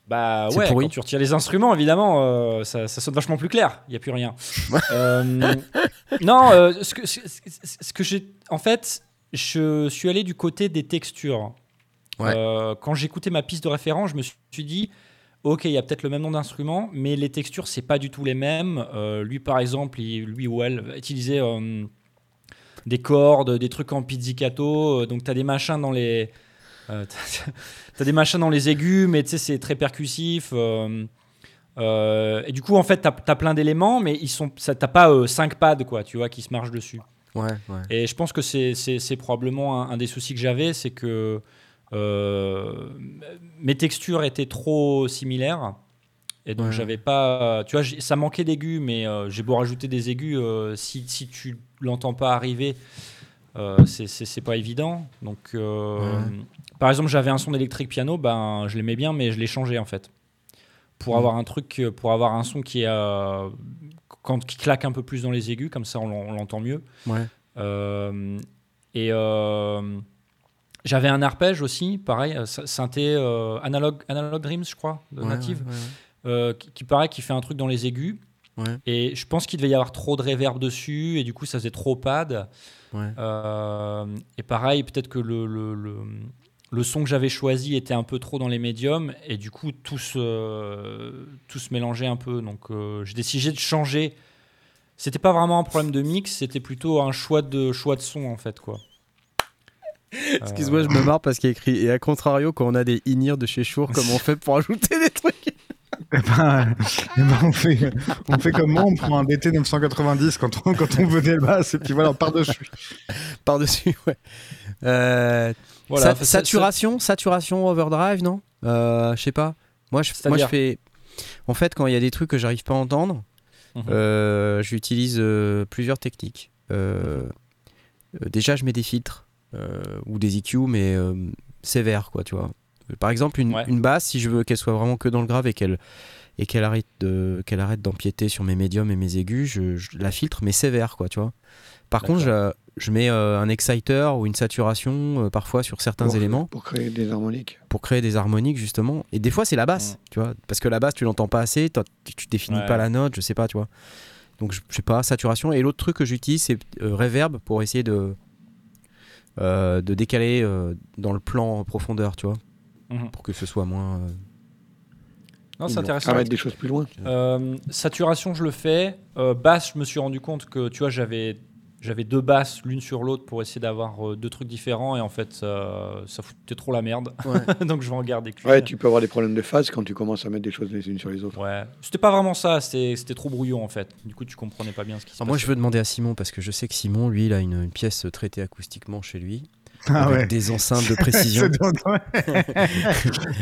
Bah C'est ouais, pourri. quand tu retires les instruments, évidemment, euh, ça, ça sonne vachement plus clair. Il y a plus rien. Euh, non, euh, ce que, ce, que j'ai, en fait, je suis allé du côté des textures. Ouais. Quand j'écoutais ma piste de référence, je me suis dit, ok, il y a peut-être le même nom d'instrument, mais les textures c'est pas du tout les mêmes. Lui, par exemple, il- lui ou elle va utiliser des cordes, des trucs en pizzicato. euh, donc tu as des machins dans les euh, t'as- t'as des machins dans les aigus, mais tu sais, c'est très percussif. euh, euh, et du coup, en fait, t'as as plein d'éléments, mais ils sont, t'as pas euh, cinq pads, quoi, tu vois, qui se marchent dessus. Ouais, ouais. Et je pense que c'est- probablement un, un des soucis que j'avais, c'est que mes textures étaient trop similaires. Et donc, j'avais pas. Tu vois, ça manquait d'aigus, mais euh, j'ai beau rajouter des aigus, euh, si, si tu l'entends pas arriver, euh, c'est- pas évident. Donc, euh, par exemple, j'avais un son d'électrique piano, ben, je l'aimais bien, mais je l'ai changé en fait. Pour Mhm. avoir un truc, euh, pour avoir un son qui, euh, quand, qui claque un peu plus dans les aigus, comme ça on l'en- on l'entend mieux. Ouais. Euh, et euh, j'avais un arpège aussi, pareil, euh, sy- synthé euh, Analog, Analog Dreams, je crois, de Ouais, Native. ouais, ouais, ouais. Euh, qui, qui paraît qui fait un truc dans les aigus. Ouais. Et je pense qu'il devait y avoir trop de reverb dessus et du coup ça faisait trop pad. Ouais. Euh, et pareil, peut-être que le, le, le, le son que j'avais choisi était un peu trop dans les médiums et du coup tout se, tout se mélangeait un peu. Donc euh, j'ai décidé de changer. C'était pas vraiment un problème de mix, c'était plutôt un choix de, choix de son en fait. quoi. Excuse-moi, je me marre parce qu'il y a écrit et à contrario, quand on a des in de chez Shure, comment on fait pour ajouter des Eh ben, eh ben, on, fait, on fait comme moi, on prend un DT 990 quand on, quand on venait et puis voilà, par-dessus. par-dessus Ouais. Euh, Voilà, sa- ça- saturation, saturation, overdrive, non? Euh, Je sais pas. Moi, je, moi, je fais. En fait, quand il y a des trucs que j'arrive pas à entendre, Mhm. euh, j'utilise euh, plusieurs techniques. Déjà, je mets des filtres euh, ou des EQ, mais euh, sévères, quoi, tu vois. Par exemple, une, Ouais. une basse, si je veux qu'elle soit vraiment que dans le grave et qu'elle et qu'elle arrête de qu'elle arrête d'empiéter sur mes médiums et mes aigus, je, je la filtre, mais sévère, quoi, tu vois. Par contre, je, je mets euh, un exciter ou une saturation euh, parfois sur certains Pour- éléments Pour créer des harmoniques. pour créer des harmoniques justement. Et des fois c'est la basse, Mm. tu vois, parce que la basse tu l'entends pas assez, tu, tu définis Ouais. pas la note, je sais pas, tu vois. Donc je, je sais pas, saturation. Et l'autre truc que j'utilise c'est euh, reverb pour essayer de euh, de décaler euh, dans le plan en profondeur, tu vois, Mhm. pour que ce soit moins. euh, Non, c'est intéressant. À mettre des choses plus loin. Euh, saturation, je le fais. Euh, basse, je me suis rendu compte que tu vois, j'avais j'avais deux basses l'une sur l'autre pour essayer d'avoir euh, deux trucs différents et en fait ça, ça foutait trop la merde. Donc je vais en garder. Ouais, tu peux avoir des problèmes de phase quand tu commences à mettre des choses les unes sur les autres. Ouais. C'était pas vraiment ça, c'était c'était trop brouillon en fait. Du coup, tu comprenais pas bien ce qui se Alors moi je passait. veux demander à Simon parce que je sais que Simon lui il a une, une pièce traitée acoustiquement chez lui Ah avec ouais. des enceintes de précision.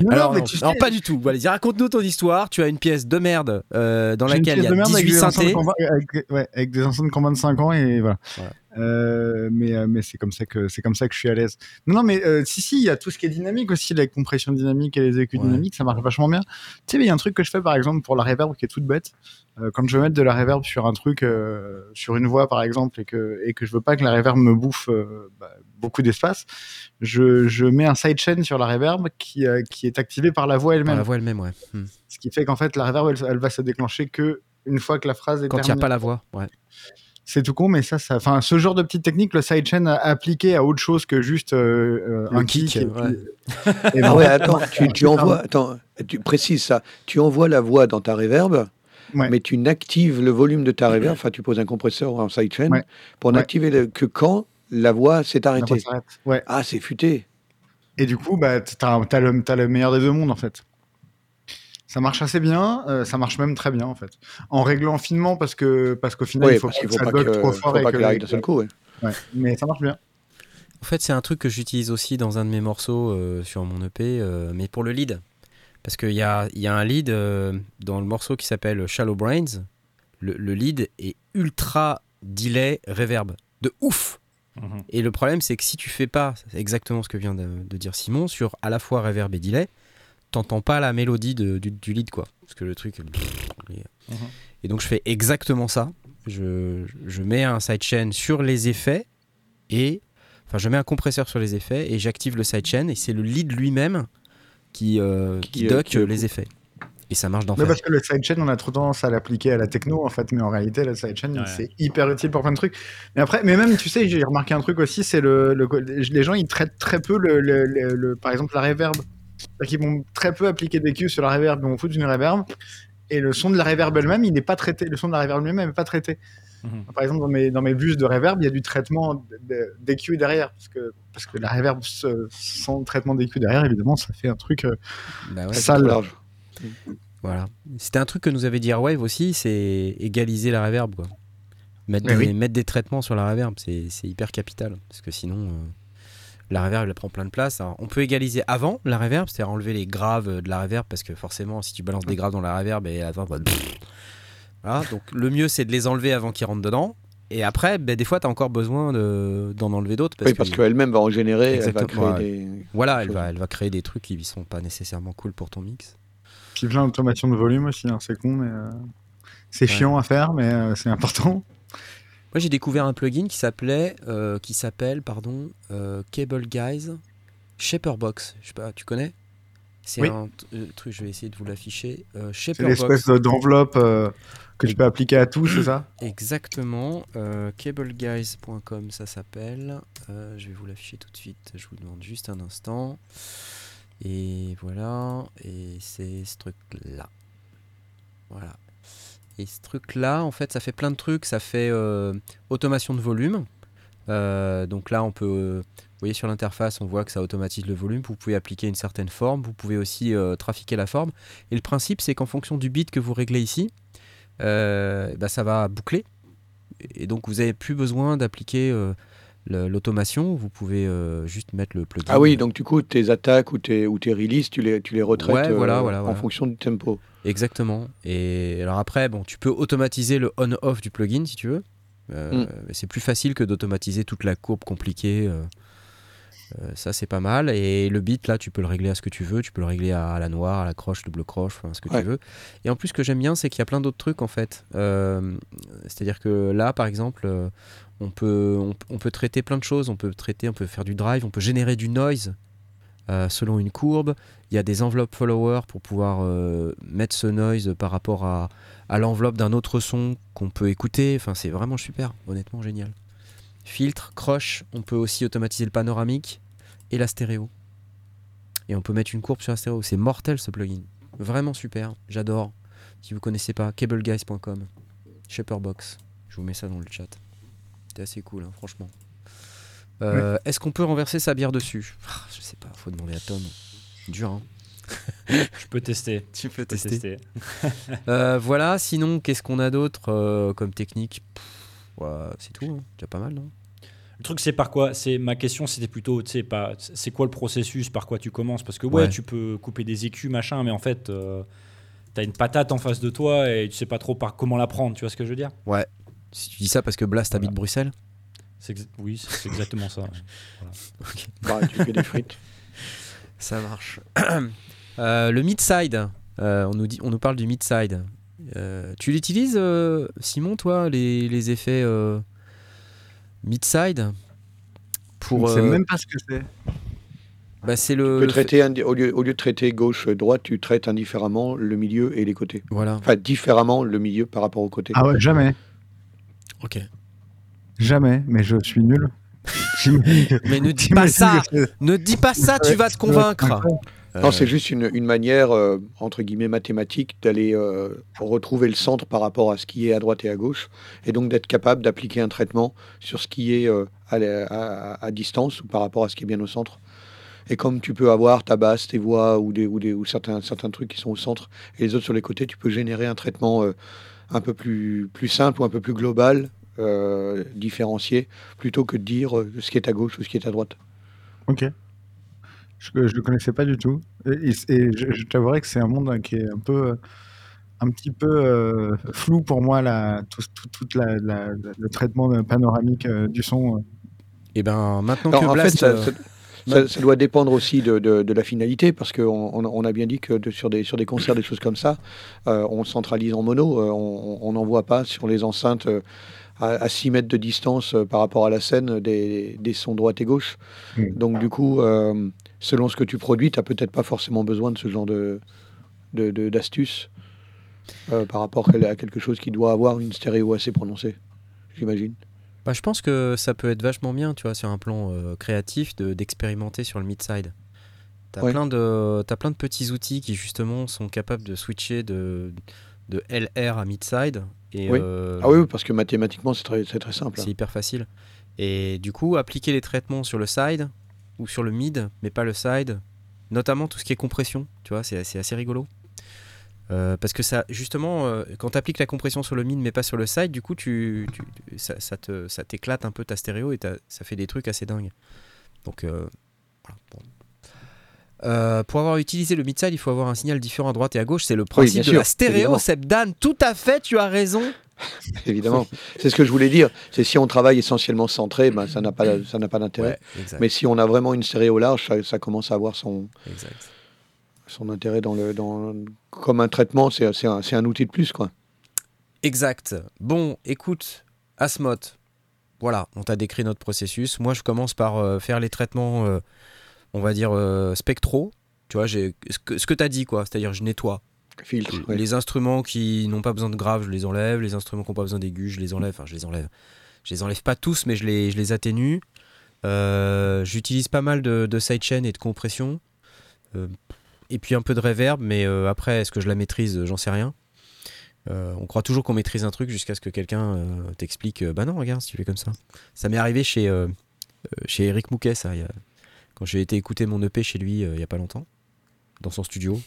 Non, Alors, non, tu sais, alors, pas du tout. Vas-y, raconte-nous ton histoire. Tu as une pièce de merde euh, dans laquelle il y a merde avec 18 des enceintes synthés. avec, ouais, avec des enceintes qui ont 25 ans et voilà. Voilà. Euh, mais euh, mais c'est comme ça que c'est comme ça que je suis à l'aise. Non non mais euh, si si il y a tout ce qui est dynamique aussi la compression dynamique et les écus Ouais. dynamiques ça marche vachement bien. Tu sais il y a un truc que je fais par exemple pour la reverb qui est toute bête. Euh, quand je veux mettre de la reverb sur un truc sur une voix par exemple et que et que je veux pas que la reverb me bouffe bah, beaucoup d'espace, je, je mets un sidechain sur la reverb qui qui est activé par la voix elle-même. la voix elle-même, ouais. Hmm. Ce qui fait qu'en fait, la reverb, elle, elle va se déclencher que une fois que la phrase est Quand il n'y a pas la voix, ouais. C'est tout con, mais ça, ça, enfin, ce genre de petite technique, le sidechain appliqué à autre chose que juste euh, euh, un kick, kick. et ouais. puis- et Ah ouais, attends, tu, tu envoies, attends, tu précises ça. Tu envoies la voix dans ta reverb, Ouais. mais tu n'actives le volume de ta reverb, enfin tu poses un compresseur ou un sidechain, Ouais. pour n'activer le- que quand la voix s'est voix arrêtée. Ah, c'est futé. Et du coup, bah, t'as, le, t'as le meilleur des deux mondes en fait. Ça marche assez bien, euh, ça marche même très bien en fait. En réglant finement parce que parce qu'au final, il faut qu'il que faut ça pas que, trop faut fort et pas que, que l'arrive d'un seul coup. ouais. ouais. Mais ça marche bien. En fait, c'est un truc que j'utilise aussi dans un de mes morceaux euh, sur mon EP, euh, mais pour le lead. Parce qu'il y a, il y a un lead euh, dans le morceau qui s'appelle Shallow Brains. Le, le lead est ultra delay reverb. De ouf Mhm. Et le problème, c'est que si tu fais pas exactement ce que vient de, de dire Simon, sur à la fois reverb et delay, t'entends pas la mélodie de- du, du lead, quoi. Parce que le truc. Mhm. Et donc, je fais exactement ça. Je, je mets un sidechain sur les effets et. Enfin, je mets un compresseur sur les effets et j'active le sidechain et c'est le lead lui-même qui, euh, qui, Qui, euh, qui- les effets. Et ça marche Mais d'enfer. parce que le sidechain, on a trop tendance à l'appliquer à la techno, en fait, mais en réalité, le sidechain, Ouais. c'est hyper utile pour plein de trucs. Mais après, mais même, tu sais, j'ai remarqué un truc aussi, c'est le, le- les gens, ils traitent très peu, le, le- le- le- par exemple, la reverb. C'est-à-dire qu'ils vont très peu appliquer des cues sur la reverb, ils vont foutre une reverb, et le son de la reverb elle-même, il n'est pas traité. Le son de la reverb lui-même n'est pas traité. Mhm. Par exemple, dans mes, dans mes bus de reverb, il y a du traitement de- des cues derrière, parce que, parce que la reverb se- sans traitement des cues derrière, évidemment, ça fait un truc euh, Bah ouais. Sale. Voilà. C'était un truc que nous avait dit Airwave aussi, c'est égaliser la reverb. Quoi. Mettre, des, oui. mettre des traitements sur la reverb, c'est c'est hyper capital. Parce que sinon, euh, la reverb, elle prend plein de place. Alors, on peut égaliser avant la reverb, c'est-à-dire enlever les graves de la reverb, parce que forcément, si tu balances des graves dans la reverb, et avant, bah, voilà. Donc, le mieux, c'est de les enlever avant qu'ils rentrent dedans. Et après, ben, des fois, tu as encore besoin de- d'en enlever d'autres. Parce oui, parce qu'elle-même va en générer, elle va Exactement, créer ouais. des. voilà, elle va, elle va créer des trucs qui sont pas nécessairement cool pour ton mix. Puis plein d'automation de volume aussi, hein, c'est con, mais euh, c'est Ouais. chiant à faire, mais euh, c'est important. Moi, j'ai découvert un plugin qui s'appelait, euh, qui s'appelle, pardon, euh, Cable Guys Shaperbox. Je sais pas, tu connais? C'est Oui. un euh, truc, je vais essayer de vous l'afficher. Euh, C'est l'espèce d'enveloppe que tu peux appliquer à tout, c'est ça? Exactement. Cableguys.com, ça s'appelle. Je vais vous l'afficher tout de suite. Je vous demande juste un instant. Et voilà. Et c'est ce truc-là. Voilà. Et ce truc-là, en fait, ça fait plein de trucs. Ça fait euh, automation de volume. Euh, donc là, on peut. Vous voyez sur l'interface, on voit que ça automatise le volume. Vous pouvez appliquer une certaine forme. Vous pouvez aussi euh, trafiquer la forme. Et le principe, c'est qu'en fonction du bit que vous réglez ici, bah, ça va boucler. Et donc, vous n'avez plus besoin d'appliquer l'automation. Vous pouvez euh, juste mettre le plugin. Ah oui, donc du coup, tes attaques ou tes, ou tes releases, tu les, tu les retraites Ouais, voilà, euh, voilà, en voilà. fonction du tempo. Exactement. Et alors après, bon, tu peux automatiser le on-off du plugin si tu veux. Euh, Mm. mais C'est plus facile que d'automatiser toute la courbe compliquée. Euh. Ça, c'est pas mal. Et le bit, là, tu peux le régler à ce que tu veux. Tu peux le régler à, à la noire, à la croche, double croche, enfin, ce que Ouais. tu veux. Et en plus, ce que j'aime bien, c'est qu'il y a plein d'autres trucs en fait. Euh, C'est-à-dire que là, par exemple, euh, on peut, on, on peut traiter plein de choses. On peut traiter, on peut faire du drive, on peut générer du noise euh, selon une courbe. Il y a des enveloppes follower pour pouvoir mettre ce noise par rapport à, à l'enveloppe d'un autre son qu'on peut écouter. Enfin, c'est vraiment super, honnêtement génial. Filtre, croche, on peut aussi automatiser le panoramique et la stéréo. Et on peut mettre une courbe sur la stéréo. C'est mortel ce plugin. Vraiment super, j'adore. Si vous connaissez pas, cableguys.com, Shaperbox. Je vous mets ça dans le chat. C'est assez cool, hein, franchement. Euh, Est-ce qu'on peut renverser sa bière dessus? Ah, Je sais pas, faut demander à Tom. Dur, hein Je peux tester. Tu peux tester. Euh, voilà, sinon, qu'est-ce qu'on a d'autre euh, comme technique? Ouais, C'est tout, hein. déjà pas mal, non? Le truc, c'est par quoi C'est ma question, c'était plutôt, tu sais, pas, c'est quoi le processus, par quoi tu commences? Parce que ouais, Ouais. tu peux couper des écus, machin, mais en fait, euh, t'as une patate en face de toi et tu sais pas trop par comment la prendre. Tu vois ce que je veux dire? Si tu dis ça parce que Blast habite Voilà. Bruxelles? C'est ex- Oui, c'est exactement ça. ouais. Bah, tu fais des frites. Ça marche. Euh, le mid-side, euh, on, nous dit, on nous parle du mid-side. Euh, tu l'utilises, euh, Simon, toi, les, les effets euh, mid-side Je pour, ne sais euh, même pas ce que c'est. bah, c'est Tu le, peux le traiter indi- au, lieu, au lieu de traiter gauche-droite, tu traites indifféremment le milieu et les côtés. Voilà. Enfin, différemment le milieu par rapport aux côtés. Ah ouais, jamais. Ok. Jamais, mais je suis nul. Mais ne dis pas ça. Ne dis pas ça. Tu vas te convaincre. Non, Euh, c'est juste une, une manière, euh, entre guillemets, mathématique d'aller euh, retrouver le centre par rapport à ce qui est à droite et à gauche, et donc d'être capable d'appliquer un traitement sur ce qui est euh, à, la- à- à distance ou par rapport à ce qui est bien au centre. Et comme tu peux avoir ta basse, tes voix ou, des, ou, des, ou certains, certains trucs qui sont au centre et les autres sur les côtés, tu peux générer un traitement euh, un peu plus, plus simple ou un peu plus global, euh, différencié, plutôt que de dire ce qui est à gauche ou ce qui est à droite. Ok. Je ne le connaissais pas du tout. Et, et je, je t'avouerai que c'est un monde qui est un peu, euh, un petit peu euh, flou pour moi, là, tout, la, la- la- le traitement panoramique euh, du son. Et ben maintenant Non, que en Blast, fait, ça, euh, ça- ça- ça doit dépendre aussi de, de- de la finalité, parce qu'on on, on a bien dit que de- sur, des, sur des concerts, des choses comme ça, euh, on centralise en mono, euh, on on n'envoie pas sur les enceintes euh, à, à 6 mètres de distance euh, par rapport à la scène des, des sons droite et gauche. Donc du coup, euh, selon ce que tu produis, tu n'as peut-être pas forcément besoin de ce genre de de- de- d'astuces euh, par rapport à quelque chose qui doit avoir une stéréo assez prononcée, j'imagine. Bah, je pense que ça peut être vachement bien, tu vois, sur un plan euh, créatif, de- d'expérimenter sur le mid-side. T'as Ouais. plein, de, t'as plein de petits outils qui, justement, sont capables de switcher de, de LR à mid-side. Et, Oui. euh, Ah oui, oui, parce que mathématiquement, c'est très, c'est très simple. hein. c'est hyper facile. Et du coup, appliquer les traitements sur le side ou sur le mid, mais pas le side, notamment tout ce qui est compression, tu vois, c'est assez rigolo. Euh, parce que ça, justement, euh, quand tu appliques la compression sur le mid mais pas sur le side, du coup, tu, tu- ça, ça te, ça t'éclate un peu ta stéréo et ça fait des trucs assez dingues. Donc, euh, voilà, bon. Pour avoir utilisé le mid-side, il faut avoir un signal différent à droite et à gauche. C'est le principe de sûr, la stéréo, évidemment. Seb Dan. Tout à fait, tu as raison. Évidemment. c'est ce que je voulais dire. C'est si on travaille essentiellement centré, ben, ça n'a pas, ça n'a pas d'intérêt. Ouais. Mais si on a vraiment une stéréo large, ça, ça commence à avoir son, exact. son intérêt dans le, dans, comme un traitement. C'est, c'est, un, c'est un outil de plus, quoi. Exact. Bon, écoute, Asmot, voilà, on t'a décrit notre processus. Moi, je commence par euh, faire les traitements, euh, on va dire, euh, spectraux. Tu vois, j'ai ce que, ce que tu as dit, quoi. C'est-à-dire, je nettoie. Filtre. Les instruments qui n'ont pas besoin de grave, je les enlève. Les instruments qui n'ont pas besoin d'aigus, je les enlève. Enfin, je les enlève. Je les enlève pas tous, mais je les, je les atténue. Euh, J'utilise pas mal de, de sidechain et de compression. Euh, et puis un peu de reverb, mais euh, après, est-ce que je la maîtrise? J'en sais rien. On croit toujours qu'on maîtrise un truc jusqu'à ce que quelqu'un t'explique Bah non, regarde, si tu fais comme ça. Ça m'est arrivé chez, chez Eric Mouquet, ça, y a- quand j'ai été écouter mon EP chez lui il y a pas longtemps, dans son studio.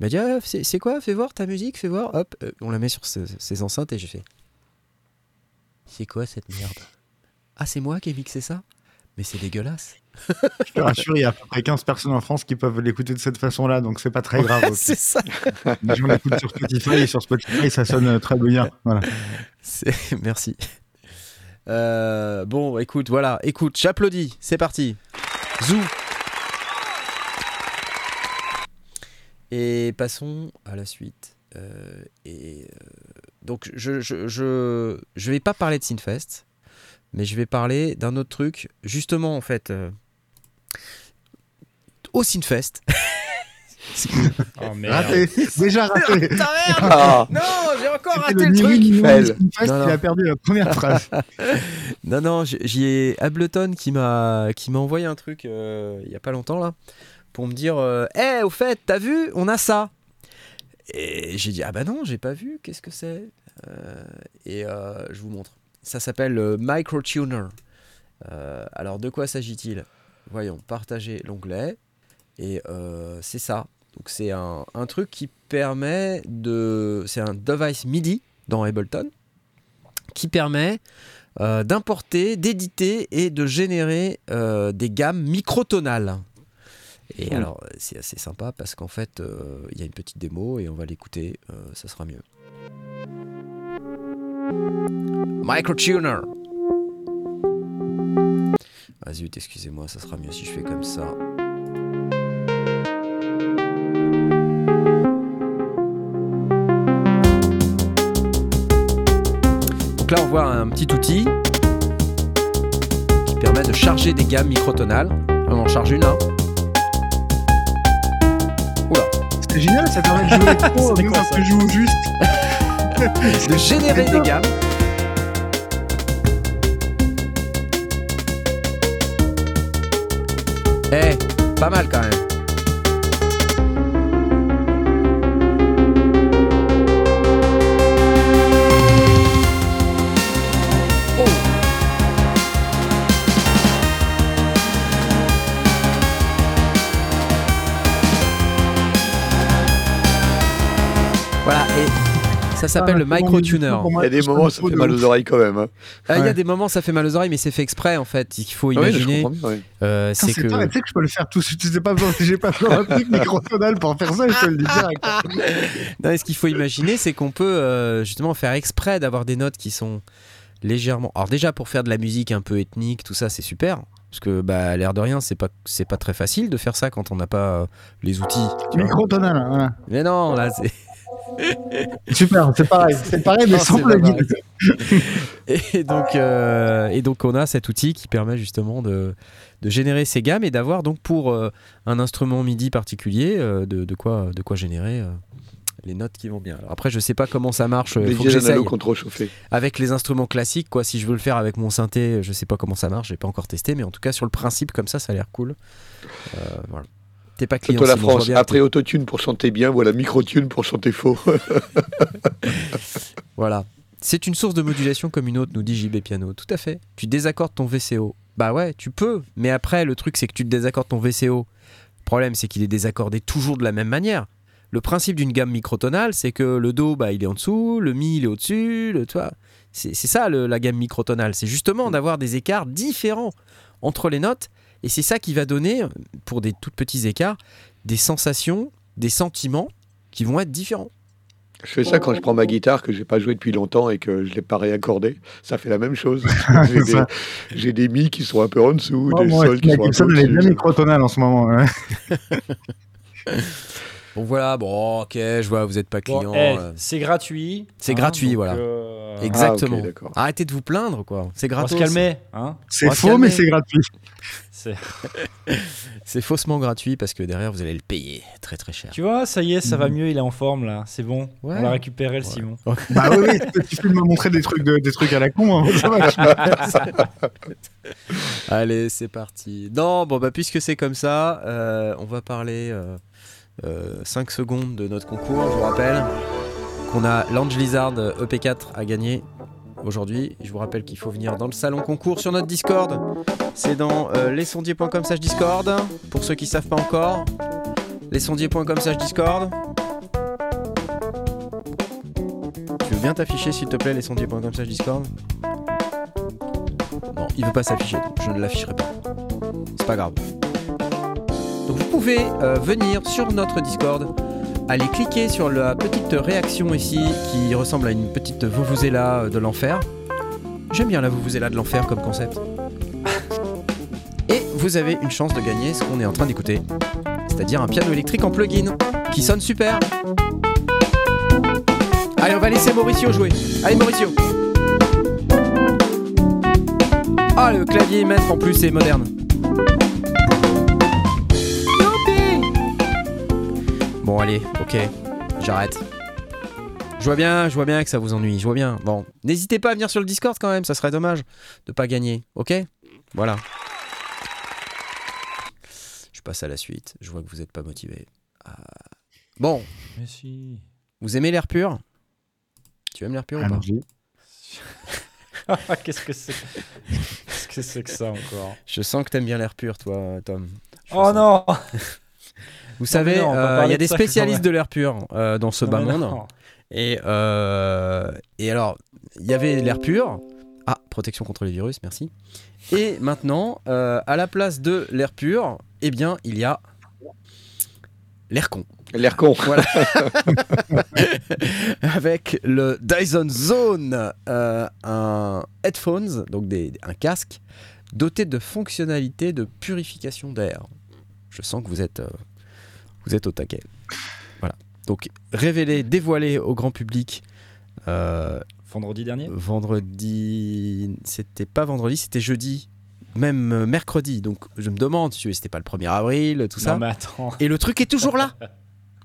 Il m'a dit Ah, c'est quoi? Fais voir ta musique, fais voir. Hop, euh, on la met sur ses, ses enceintes et j'ai fait C'est quoi cette merde? Ah, c'est moi qui ai mixé ça? Mais c'est dégueulasse. Je te rassure, il y a à peu près 15 personnes en France qui peuvent l'écouter de cette façon-là, donc c'est pas très grave. c'est ça. Les gens l'écoutent sur Spotify et sur Spotify, ça sonne euh, très bien. Voilà. Merci. Euh, bon, écoute, voilà, écoute, j'applaudis, c'est parti. Zou. Et passons à la suite. Euh, et euh, donc, je, je, je, je vais pas parler de Sinfest, mais je vais parler d'un autre truc. Justement, en fait, euh, au Sinfest. Oh merde. Raté, déjà raté. Ah, non, j'ai encore raté le truc. Skinfest, Non, non. il a perdu la première phrase. Non, non, j'y ai Ableton qui m'a qui m'a envoyé un truc euh, il y a pas longtemps là pour me dire euh, Eh, au fait, t'as vu On a ça Et j'ai dit Ah bah non, j'ai pas vu, qu'est-ce que c'est Euh, Et euh, je vous montre. Ça s'appelle le Microtuner. Alors, de quoi s'agit-il? Voyons, partager l'onglet. Et c'est ça. Donc, c'est un, truc qui permet de. C'est un device MIDI dans Ableton qui permet d'importer, d'éditer et de générer des gammes microtonales. Et Hmm. alors, c'est assez sympa parce qu'en fait, euh, il y a une petite démo et on va l'écouter, euh, ça sera mieux. Microtuner. Ah zut, excusez-moi, ça sera mieux si je fais comme ça. Donc là, on voit un petit outil qui permet de charger des gammes microtonales. On en charge une là. C'est génial, ça permet de jouer trop, même quand ça tu joues juste. De générer des gammes. Eh, pas mal quand même. Ça s'appelle le Ah, microtuner. il y a des moments, me ça fait mal aux oreilles quand même. hein. Ah, Il y a des moments, ça fait mal aux oreilles, mais c'est fait exprès en fait. Il faut Ah imaginer. euh, c'est que. toi, tu sais que je peux le faire tout. Tu sais pas besoin, j'ai pas besoin d'un microtonal pour faire ça, je te le dis direct. Non, et ce qu'il faut imaginer, c'est qu'on peut euh, justement faire exprès d'avoir des notes qui sont légèrement. Alors déjà pour faire de la musique un peu ethnique, tout ça, c'est super. Parce que bah, à l'air de rien, c'est pas c'est pas très facile de faire ça quand on n'a pas euh, les outils. Microtonal, voilà. Mais non, là, c'est. Super, c'est pareil. C'est pareil, mais Non, sans plugin. Et donc, euh, et donc on a cet outil qui permet justement de, de générer ces gammes et d'avoir donc pour euh, un instrument MIDI particulier euh, de, de quoi de quoi générer euh, les notes qui vont bien. Alors après, je sais pas comment ça marche. Les faut que chauffé. avec les instruments classiques quoi si je veux le faire avec mon synthé je sais pas comment ça marche j'ai pas encore testé mais en tout cas sur le principe comme ça ça a l'air cool Euh, voilà t'es pas client la France, bien, après autotune pour chanter bien, voilà microtune pour chanter faux. voilà. C'est une source de modulation comme une autre nous dit JB Piano. Tout à fait. Tu désaccordes ton VCO bah ouais tu peux mais après le truc c'est que tu te désaccordes ton VCO le problème c'est qu'il est désaccordé toujours de la même manière. Le principe d'une gamme microtonale c'est que le do bah il est en dessous le mi il est au dessus le toi c'est c'est ça le- la gamme microtonale. C'est justement d'avoir des écarts différents entre les notes et c'est ça qui va donner pour des tout petits écarts des sensations des sentiments qui vont être différents Je fais ça quand je prends ma guitare que j'ai pas joué depuis longtemps et que je l'ai pas réaccordée. Ça fait la même chose. J'ai des, ça. j'ai des mi qui sont un peu en dessous, Oh, des moi, sols qui la sont un peu Gibson, elle est bien au-dessus. microtonale en ce moment. ouais. Bon, Donc voilà, bon, ok, je vois, vous n'êtes pas Bon, client. euh, c'est gratuit. C'est hein, gratuit, voilà. euh, Exactement. Ah. Arrêtez de vous plaindre, quoi. C'est On va gratos. se calmer. Hein C'est faux, calmer. mais c'est gratuit. C'est- faussement gratuit parce que derrière, vous allez le payer très très cher. tu vois, ça y est, ça va mieux, il est en forme là. C'est bon. Ouais. On l'a récupéré le Simon. Bah oui, oui, tu de me montrer des trucs, de- des trucs à la con. hein. Ça va, je- Allez, c'est parti. Non, bon, bah, puisque c'est comme ça, euh, on va parler 5 secondes de notre concours. Je vous rappelle qu'on a l'Ange Lizard EP4 à gagner aujourd'hui. Je vous rappelle qu'il faut venir dans le salon concours sur notre Discord. C'est dans euh, lesondiers.com slash Discord. Pour ceux qui savent pas encore, lesondiers.com slash Discord. Tu veux bien t'afficher s'il te plaît, lesondiers.com slash Discord? Non, il veut pas s'afficher, je ne l'afficherai pas. C'est pas grave. Donc vous pouvez euh, venir sur notre Discord, aller cliquer sur la petite réaction ici qui ressemble à une petite Vuvuzela de l'enfer. J'aime bien la Vuvuzela de l'enfer comme concept. Et vous avez une chance de gagner ce qu'on est en train d'écouter, c'est-à-dire un piano électrique en plugin qui sonne super. Allez, on va laisser Mauricio jouer. Allez, Mauricio. Ah, le clavier maître en plus est moderne. Bon, allez, ok, j'arrête. Je vois bien, je vois bien que ça vous ennuie, je vois bien. Bon, n'hésitez pas à venir sur le Discord quand même, ça serait dommage de pas gagner, ok? Voilà. Je passe à la suite, je vois que vous n'êtes pas motivé. Bon, Mais si. vous aimez l'air pur? Tu aimes l'air pur ou pas? Allons-y. Qu'est-ce que c'est? Qu'est-ce que c'est que ça encore? Je sens que t'aimes bien l'air pur, toi, Tom. Je Oh sens. non Vous savez, euh, il y a de des ça spécialistes de l'air pur euh, dans ce Non, bas monde. Et, euh, et alors, il y avait l'air pur. Ah, protection contre les virus, merci. Et maintenant, euh, à la place de l'air pur, eh bien, il y a l'air con. L'air con. Voilà. Avec le Dyson Zone, euh, un headphones, donc des, un casque, doté de fonctionnalités de purification d'air. Je sens que vous êtes, euh, vous êtes au taquet. Voilà. Donc révélé, dévoilé au grand public euh, Vendredi dernier vendredi. C'était pas vendredi, c'était jeudi, même euh, mercredi. Donc je me demande si c'était pas le 1er avril, tout ça. Non mais attends. Et le truc est toujours là.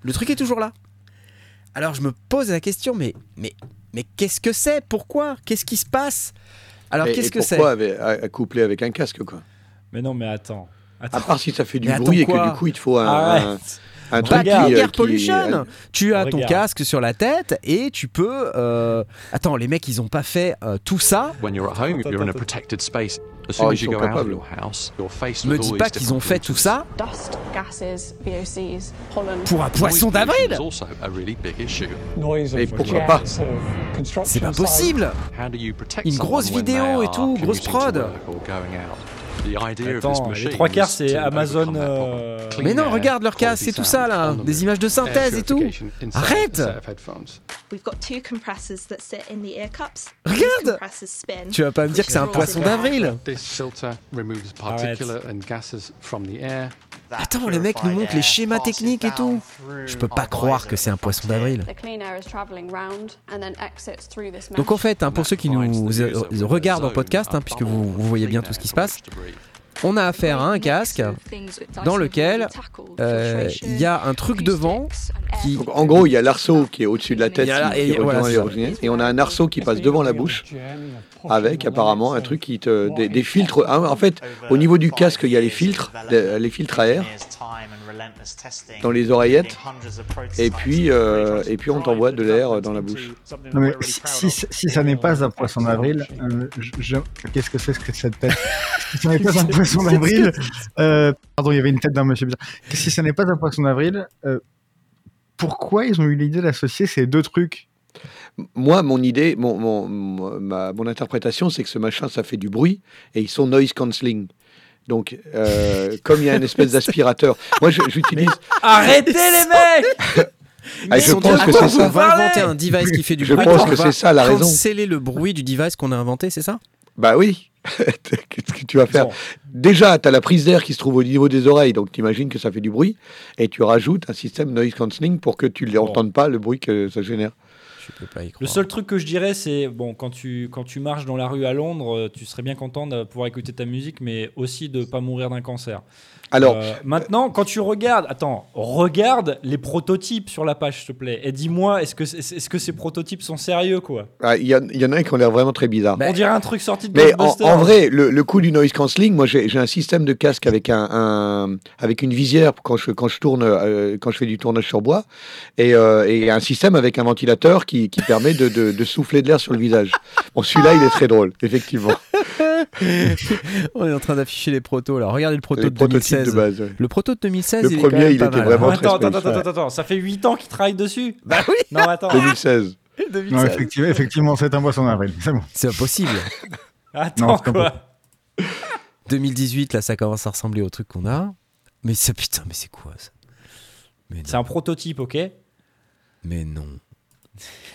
Le truc est toujours là. Alors je me pose la question, mais mais mais qu'est-ce que c'est? Pourquoi? Qu'est-ce qui se passe? Alors qu'est-ce que c'est? Pourquoi avec- à- à coupler avec un casque quoi? Mais non mais attends. Attends. À part si ça fait du Mais bruit et que du coup il te faut un, un, Arrête. un truc qui, euh, Air qui- pollution. Tu as ton Regarde. casque sur la tête et tu peux. euh, Attends, les mecs, ils ont pas fait euh, tout ça. When you're at home, you're in a protected space. As Oh, soon as you go out of your house, your face Me dis pas qu'ils ont fait tout ça Dust, gases, VOCs, pollen. pour un poisson Noise d'avril. pollution is also a really big issue. Et pourquoi pas? C'est pas possible. How do you protect Une someone grosse when vidéo et tout, grosse prod. Attends, les trois quarts c'est Amazon. euh, Mais non, regarde leur casque, quality c'est tout ça là, des images de synthèse et tout. Arrête a set of headphones. We've got two compressors that sit in the ear cups. Regarde. Tu vas pas me dire que c'est un poisson d'avril Attends, le mec nous montre les schémas techniques et tout. Je peux pas croire que c'est un poisson d'avril. Donc en fait, hein, pour ceux qui nous euh, regardent en podcast, hein, puisque vous, vous voyez bien tout ce qui se passe, on a affaire à un casque dans lequel euh, il y a un truc devant qui... En gros, il y a l'arceau qui est au-dessus de la tête qui- et voilà, on a un arceau qui passe devant la bouche avec apparemment un truc qui te des, des filtres. Ah, En fait, au niveau du casque, il y a les filtres, les, filtres à air dans les oreillettes, et puis euh, et puis on t'envoie de l'air dans la bouche. Non, mais si, si, si ça n'est pas un poisson d'avril, euh, je- qu'est-ce que c'est que cette tête Si ça n'est pas un poisson d'avril, euh, pardon, il y avait une tête d'un monsieur bizarre. Si ça n'est pas un poisson d'avril, euh, pourquoi ils ont eu l'idée d'associer ces deux trucs? Moi, mon idée, mon, ma, mon interprétation, c'est que ce machin, ça fait du bruit et ils sont noise cancelling. Donc, euh, comme il y a une espèce d'aspirateur, moi j'utilise. Arrêtez les mecs Ah, Ils je pense que c'est on ça. va inventer un device qui fait du Je bruit. pense on que va c'est ça la raison. canceller le bruit du device qu'on a inventé, c'est ça? Bah oui. Qu'est-ce que tu vas faire? Bon. Déjà, tu as la prise d'air qui se trouve au niveau des oreilles, donc tu imagines que ça fait du bruit, et tu rajoutes un système noise cancelling pour que tu n'entendes pas le bruit que ça génère. Je peux pas y croire. Le seul truc que je dirais, c'est bon, quand tu, quand tu marches dans la rue à Londres, euh, tu serais bien content de pouvoir écouter ta musique, mais aussi de pas mourir d'un cancer. Alors, Euh, maintenant, quand tu regardes, attends, regarde les prototypes sur la page, s'il te plaît, et dis-moi, est-ce que, c'est- est-ce que ces prototypes sont sérieux, quoi? Ah, il y, en- il y en a un qui ont l'air vraiment très bizarres. Bah, On dirait un truc sorti de Mais en, vrai, le, le coup du noise cancelling, moi j'ai j'ai un système de casque avec un, un- avec une visière quand je quand je tourne euh, quand je fais du tournage sur bois et, euh, et un système avec un ventilateur qui, qui permet de, de- de souffler de l'air sur le visage. Bon, celui-là il est très drôle, effectivement. On est en train d'afficher les protos là. Regardez le proto Les de prototypes 2016. de base. ouais. Le proto de 2016, Le il est premier, quand même il pas était mal. vraiment- attends, très attends, space, attends, attends, attends, ça fait 8 ans qu'ils travaillent dessus. Bah oui, Non, attends, 2016. 2016. Non, effectivement, effectivement c'est un poisson d'avril. C'est bon. C'est impossible. attends, Non, c'est quoi. 2018, là, ça commence à ressembler au truc qu'on a. Mais ça, putain, mais c'est quoi ça? C'est un prototype, ok? Mais non,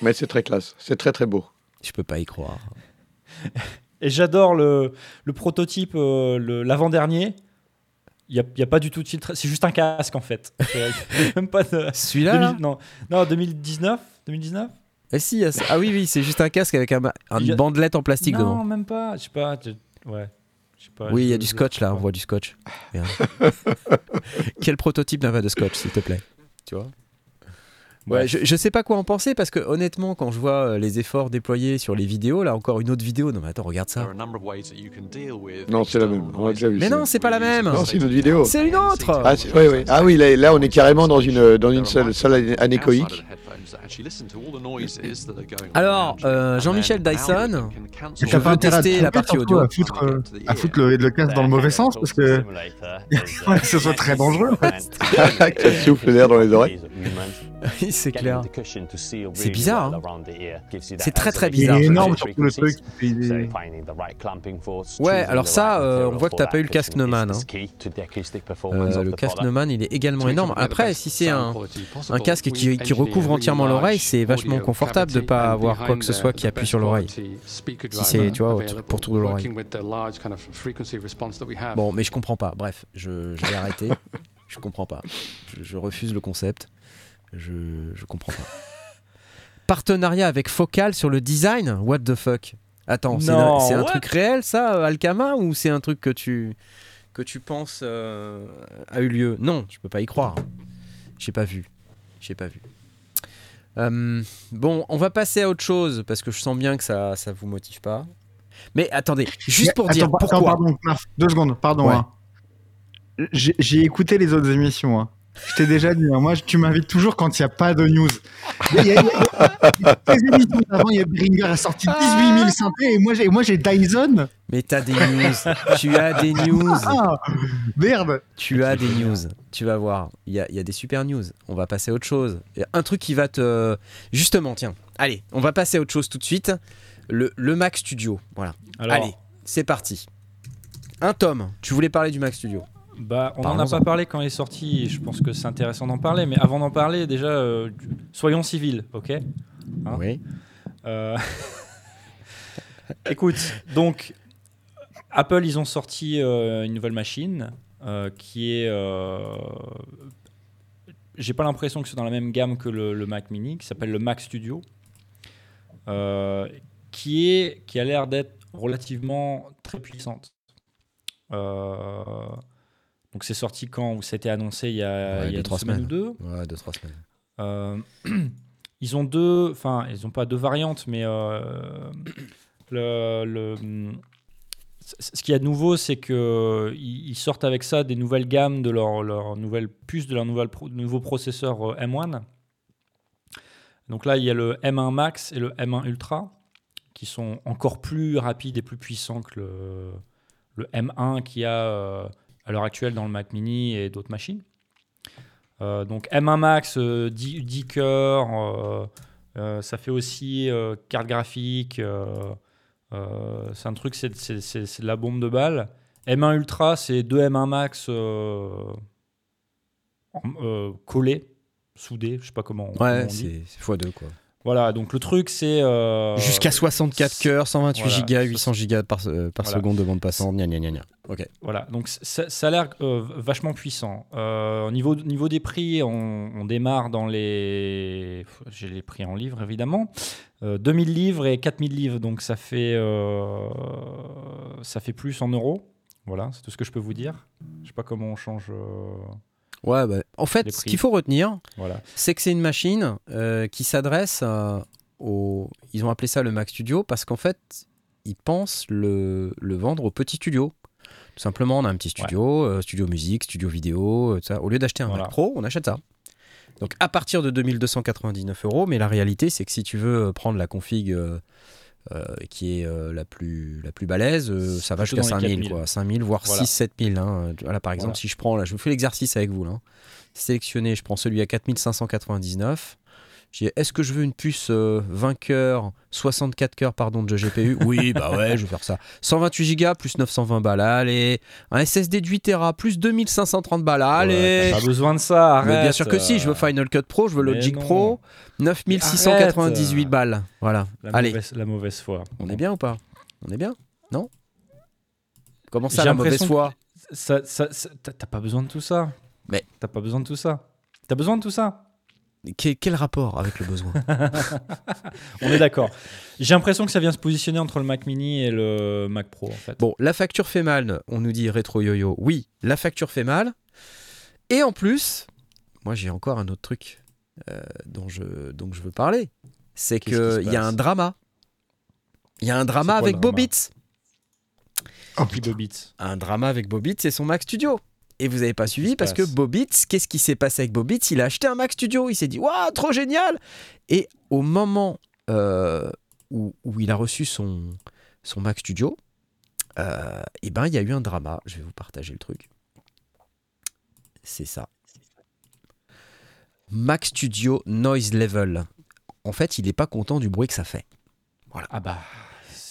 Mais c'est très classe, c'est très très beau. je peux pas y croire. Et j'adore le, le prototype, euh, l'avant-dernier. Il n'y a, y a pas du tout de filtre. C'est juste un casque, en fait. Euh, Même pas de... Celui-là, là 2000 non, non, 2019 2019 Eh si, a. Ah oui, oui, c'est juste un casque avec un, une a- bandelette en plastique Non, devant. même pas. Je sais pas. Ouais. Pas, Oui, il y a du scotch là, on voit du scotch. Quel prototype n'a pas de scotch, s'il te plaît? Tu vois? Ouais, je, je sais pas quoi en penser parce que honnêtement, quand je vois euh, les efforts déployés sur les vidéos, là encore une autre vidéo, non mais attends, regarde ça. Non, c'est la même. On l'a déjà vu. Mais ça. non, c'est pas la même. Non, c'est une autre vidéo. C'est une autre Ah, oui, oui. ah oui, là, là, on est carrément dans une, dans une salle, salle anéchoïque. Alors, euh, Jean-Michel Dyson, je T'as pas veux tester la partie audio. À foutre, euh, à foutre le, le casque dans le mauvais sens parce que que ce soit très dangereux. En fait. que ça souffle l'air dans les oreilles. Oui, c'est clair. C'est bizarre. hein. C'est très, très Il bizarre. est ce énorme truc. surtout le truc. Il est- Ouais, alors ça, euh, on voit que t'as pas eu le casque Neumann, hein. Euh, le casque Neumann, il est également énorme. Après, si c'est un, un casque qui, qui recouvre entièrement l'oreille, c'est vachement confortable de pas avoir quoi que ce soit qui appuie sur l'oreille. Si c'est, tu vois, pour tour de l'oreille. Bon, mais je comprends pas. Bref, je, je vais arrêter. Je comprends pas. Je, je refuse le concept. Je, je comprends pas. Partenariat avec Focal sur le design? What the fuck? Attends, c'est un, c'est un what? truc réel ça, Alkama, ou c'est un truc que tu que tu penses euh, a eu lieu? Non, je peux pas y croire. J'ai pas vu. J'ai pas vu. Euh, bon, on va passer à autre chose parce que je sens bien que ça ça vous motive pas. Mais attendez, juste pour Attends, dire attends, pourquoi. pardon, deux secondes, pardon. Ouais. hein. J'ai j'ai écouté les autres émissions. hein. Je t'ai déjà dit, hein, moi tu m'invites toujours quand il n'y a pas de news. Il y a- il y a- il y a- les émissions avant, il y a Bringer a sorti 18 000 synthés et moi j'ai, moi j'ai Dyson. Mais t'as des news. tu as des news. Ah, merde. Tu as des news. Tu vas voir. Il y a, il y a des super news. On va passer à autre chose. Il y a un truc qui va te. Justement, tiens. Allez, on va passer à autre chose tout de suite. Le, le Mac Studio. Voilà. Alors, Allez, c'est parti. Un tome. Tu voulais parler du Mac Studio. Bah, on n'en a pas parlé quand il est sorti. Je pense que c'est intéressant d'en parler. Mais avant d'en parler, déjà, euh, soyons civils, ok? Hein? Oui. Euh, Écoute, donc Apple, ils ont sorti euh, une nouvelle machine qui est. J'ai pas l'impression que c'est dans la même gamme que le, le Mac Mini, qui s'appelle le Mac Studio, qui est qui a l'air d'être relativement très puissante. Euh, donc c'est sorti quand Ça a été annoncé il y a, Ouais, il y a deux, trois semaine semaines. ou deux? Ouais, deux, trois semaines. Euh, ils ont deux, enfin, ils n'ont pas deux variantes, mais euh, le, le- ce qu'il y a de nouveau, c'est que ils ils sortent avec ça des nouvelles gammes de leur, leur nouvelle puce, de leur nouvelle pro- nouveau processeur euh, M1. Donc là, il y a le M1 Max et le M1 Ultra, qui sont encore plus rapides et plus puissants que le, le M1 qu'il y a à l'heure actuelle dans le Mac Mini et d'autres machines. Euh, donc M1 Max, euh, 10, 10 cœurs, euh, euh, ça fait aussi carte graphique, c'est un truc, c'est, de la bombe de balle. M1 Ultra, c'est deux M1 Max collés, soudés, je sais pas comment, Ouais, on dit. c'est c'est x2 quoi. Voilà, donc le truc c'est. euh, Jusqu'à 64 cœurs, 128 voilà. gigas, 800 gigas par, euh, par Voilà. seconde de bande passante. Gna, gna, gna, gna. Ok. Voilà, donc ça, ça a l'air euh, vachement puissant. Au niveau, niveau des prix, on, on démarre dans les. J'ai les prix en livres évidemment. Euh, 2000 livres et 4000 livres, donc ça fait, ça fait plus en euros. Voilà, c'est tout ce que je peux vous dire. Je sais pas comment on change. Euh, Ouais, bah, en fait, ce qu'il faut retenir, voilà. c'est que c'est une machine euh, qui s'adresse à- au. Ils ont appelé ça le Mac Studio parce qu'en fait, ils pensent le, le vendre au petit studio. Tout simplement, on a un petit studio, euh, studio musique, studio vidéo, euh, tout ça. Au lieu d'acheter un Voilà. Mac Pro, on achète ça. Donc à partir de 2299 euros, mais la réalité, c'est que si tu veux euh, prendre la config euh, euh, qui est euh, la, plus, la plus balèze, euh, ça va jusqu'à dans les 5000, 4000. quoi. 5000, voire Voilà. 6 7000. Hein. Par exemple, Voilà. si je prends, là, je vous fais l'exercice avec vous. Là. hein. Sélectionner, je prends celui à 4599. Je dis, est-ce que je veux une puce euh, 20 cœurs, 64 cœurs pardon, de GPU Oui, bah ouais, je vais faire ça. 128 Go plus 920 balles, allez. Un SSD de 8 Tera plus 2530 balles, allez. Ouais, pas besoin de ça, arrête. Mais bien sûr que si, je veux Final Cut Pro, je veux Logic. Pro, 9698 Arrête. balles. Voilà. La Allez, mauvaise, la mauvaise foi. on est bien ou pas? On est bien? Non? Comment ça, J'ai la mauvaise foi? t'as pas besoin de tout ça. Mais- T'as pas besoin de tout ça. T'as besoin de tout ça. Quel, quel rapport avec le besoin On est d'accord. J'ai l'impression que ça vient se positionner entre le Mac Mini et le Mac Pro en fait. Bon, la facture fait mal, on nous dit rétro yo-yo. Oui, la facture fait mal. Et en plus, moi j'ai encore un autre truc euh, dont, je, dont je veux parler. C'est qu'il y a un drama. Il y a un drama quoi, avec Bobitz. Oh. Un drama avec Bobitz et son Mac Studio. Et vous n'avez pas suivi parce que Bobitz, qu'est-ce qui s'est passé avec Bobitz? Il a acheté un Mac Studio. Il s'est dit, waouh, trop génial Et au moment euh, où, où il a reçu son, son Mac Studio, euh, eh ben, il y a eu un drama. Je vais vous partager le truc. C'est ça. Mac Studio Noise Level. En fait, il n'est pas content du bruit que ça fait. Ah bah.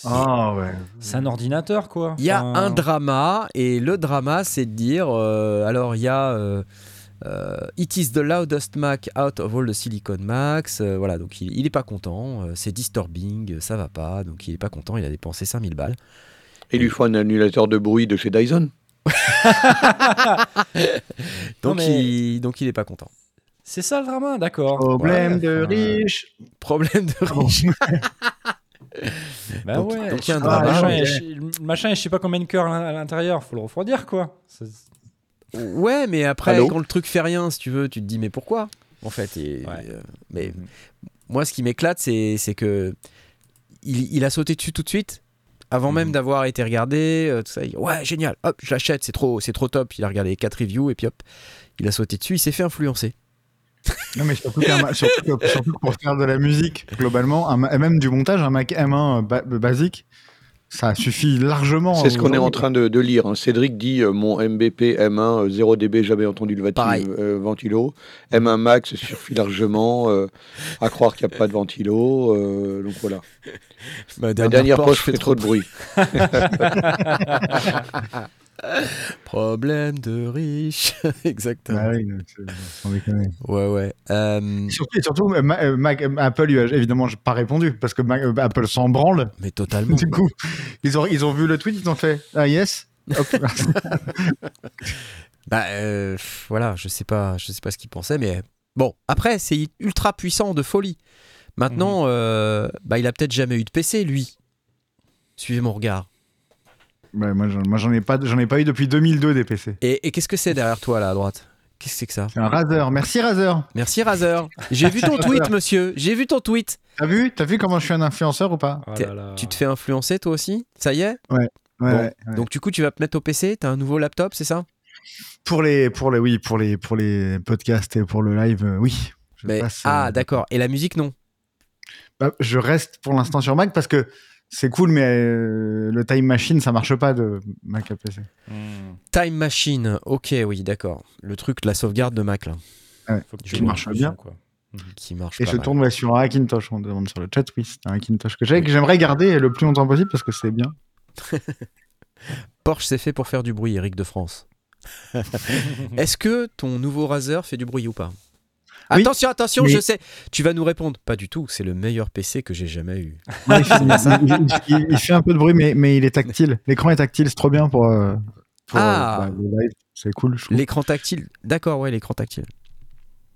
Ah ouais. C'est un ordinateur quoi. Il y a Enfin, un drama, et le drama, c'est de dire euh, alors, il y a. euh, euh, It is the loudest Mac out of all the Silicon Macs. Euh, voilà, donc il, il est pas content. euh, c'est disturbing, ça va pas. Donc il est pas content. Il a dépensé 5000 balles. Et il lui faut un annulateur de bruit de chez Dyson. Donc, mais- il, donc il est pas content. C'est ça le drama, d'accord. Problème de enfin, riche. Problème de riche. Bah Donc- ouais. donc il y a un le drama, machin, le machin, je sais pas combien de cœurs à l'intérieur, faut le refroidir quoi. Ouais, mais après, Allô quand le truc fait rien, si tu veux, tu te dis mais pourquoi En fait, et, Ouais. euh, mais moi, ce qui m'éclate, c'est c'est que il, il a sauté dessus tout de suite, avant même d'avoir été regardé. euh, tout ça, il- ouais, génial. Hop, je l'achète, c'est trop, c'est trop top. Il a regardé les quatre reviews et puis hop, il a sauté dessus. Il s'est fait influencer. Non, mais surtout, qu'un ma- surtout que- surtout que pour faire de la musique, globalement, un ma- et même du montage, un Mac M1 ba- basique, ça suffit largement. C'est ce qu'on est en train de, de lire. hein. Cédric dit euh, mon MBP M1 euh, 0 dB, jamais entendu le euh, ventilo. M1 Max suffit largement. euh, à croire qu'il n'y a pas de ventilo. euh, donc voilà. Ma La dernière poche fait trop de bruit. Problème de riche. Exactement. Ah oui, c'est- sans déconner. Ouais, ouais. Euh, Surtout, surtout euh, Ma- euh, Apple, lui a évidemment pas répondu parce que Apple s'en branle. mais totalement. Du coup, ils ont, ils ont vu le tweet, ils ont fait Ah yes Hop. Bah euh, voilà, je sais pas, je sais pas ce qu'il pensait, mais bon. Après, c'est ultra puissant de folie. Maintenant, euh, bah il a peut-être jamais eu de PC lui. Suivez mon regard. Ouais, moi, j'en, moi, j'en ai pas, j'en ai pas eu depuis 2002 des PC. Et, et qu'est-ce que c'est derrière toi là à droite? Qu'est-ce que c'est que ça? C'est un Razer. Merci Razer. Merci Razer. J'ai vu ton tweet, monsieur. J'ai vu ton tweet. T'as vu T'as vu comment je suis un influenceur ou pas? Oh T'es- là là. Tu te fais influencer toi aussi? Ça y est? Ouais, Bon. ouais, ouais. Donc du coup, tu vas te mettre au PC. T'as un nouveau laptop, c'est ça? Pour les, pour les, oui, pour les, pour les podcasts et pour le live, euh, oui. Je Mais- passe, Ah euh, d'accord. Et la musique non? Bah, je reste pour l'instant sur Mac parce que c'est cool, mais euh, le Time Machine, ça marche pas de Mac à PC. Hmm. Time Machine. Ok, oui, d'accord. Le truc, la sauvegarde de Mac là, Faut que qui marche bien. quoi. qui marche Et pas je mal. tourne ouais, sur un Hackintosh. On demande sur le chat, oui, c'est un Hackintosh que j'ai, que j'aimerais garder le plus longtemps possible parce que c'est bien. Porsche c'est fait pour faire du bruit, Eric de France. Est-ce que ton nouveau Razer fait du bruit ou pas? Oui, Attention, attention, mais- je sais. Tu vas nous répondre. Pas du tout. C'est le meilleur PC que j'ai jamais eu. Ouais, il, fait, il- il- il fait un peu de bruit, mais, mais il est tactile. L'écran est tactile, c'est trop bien pour, euh, pour, Ah. euh, bah, le live. C'est cool, je trouve. L'écran tactile. D'accord, ouais, l'écran tactile.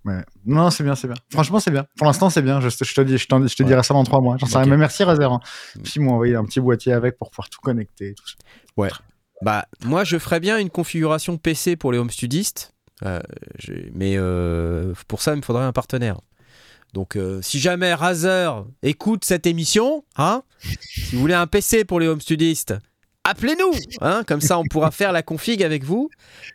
Ouais. Non, c'est bien, c'est bien. Franchement, c'est bien. Pour l'instant, c'est bien. Je, te- je te dis, je, te Ouais. dirai ça dans trois mois. J'en sais Ok. rien. Mais merci Razer. Hein. Mm. Puis ils m'ont envoyé un petit boîtier avec pour pouvoir tout connecter. Tout ça. Bah, moi, je ferais bien une configuration PC pour les home studistes. Euh, mais euh, pour ça, il me faudrait un partenaire. Donc, euh, si jamais Razer écoute cette émission, hein, si vous voulez un PC pour les home studistes, appelez-nous. Hein, comme ça, on pourra faire la config avec vous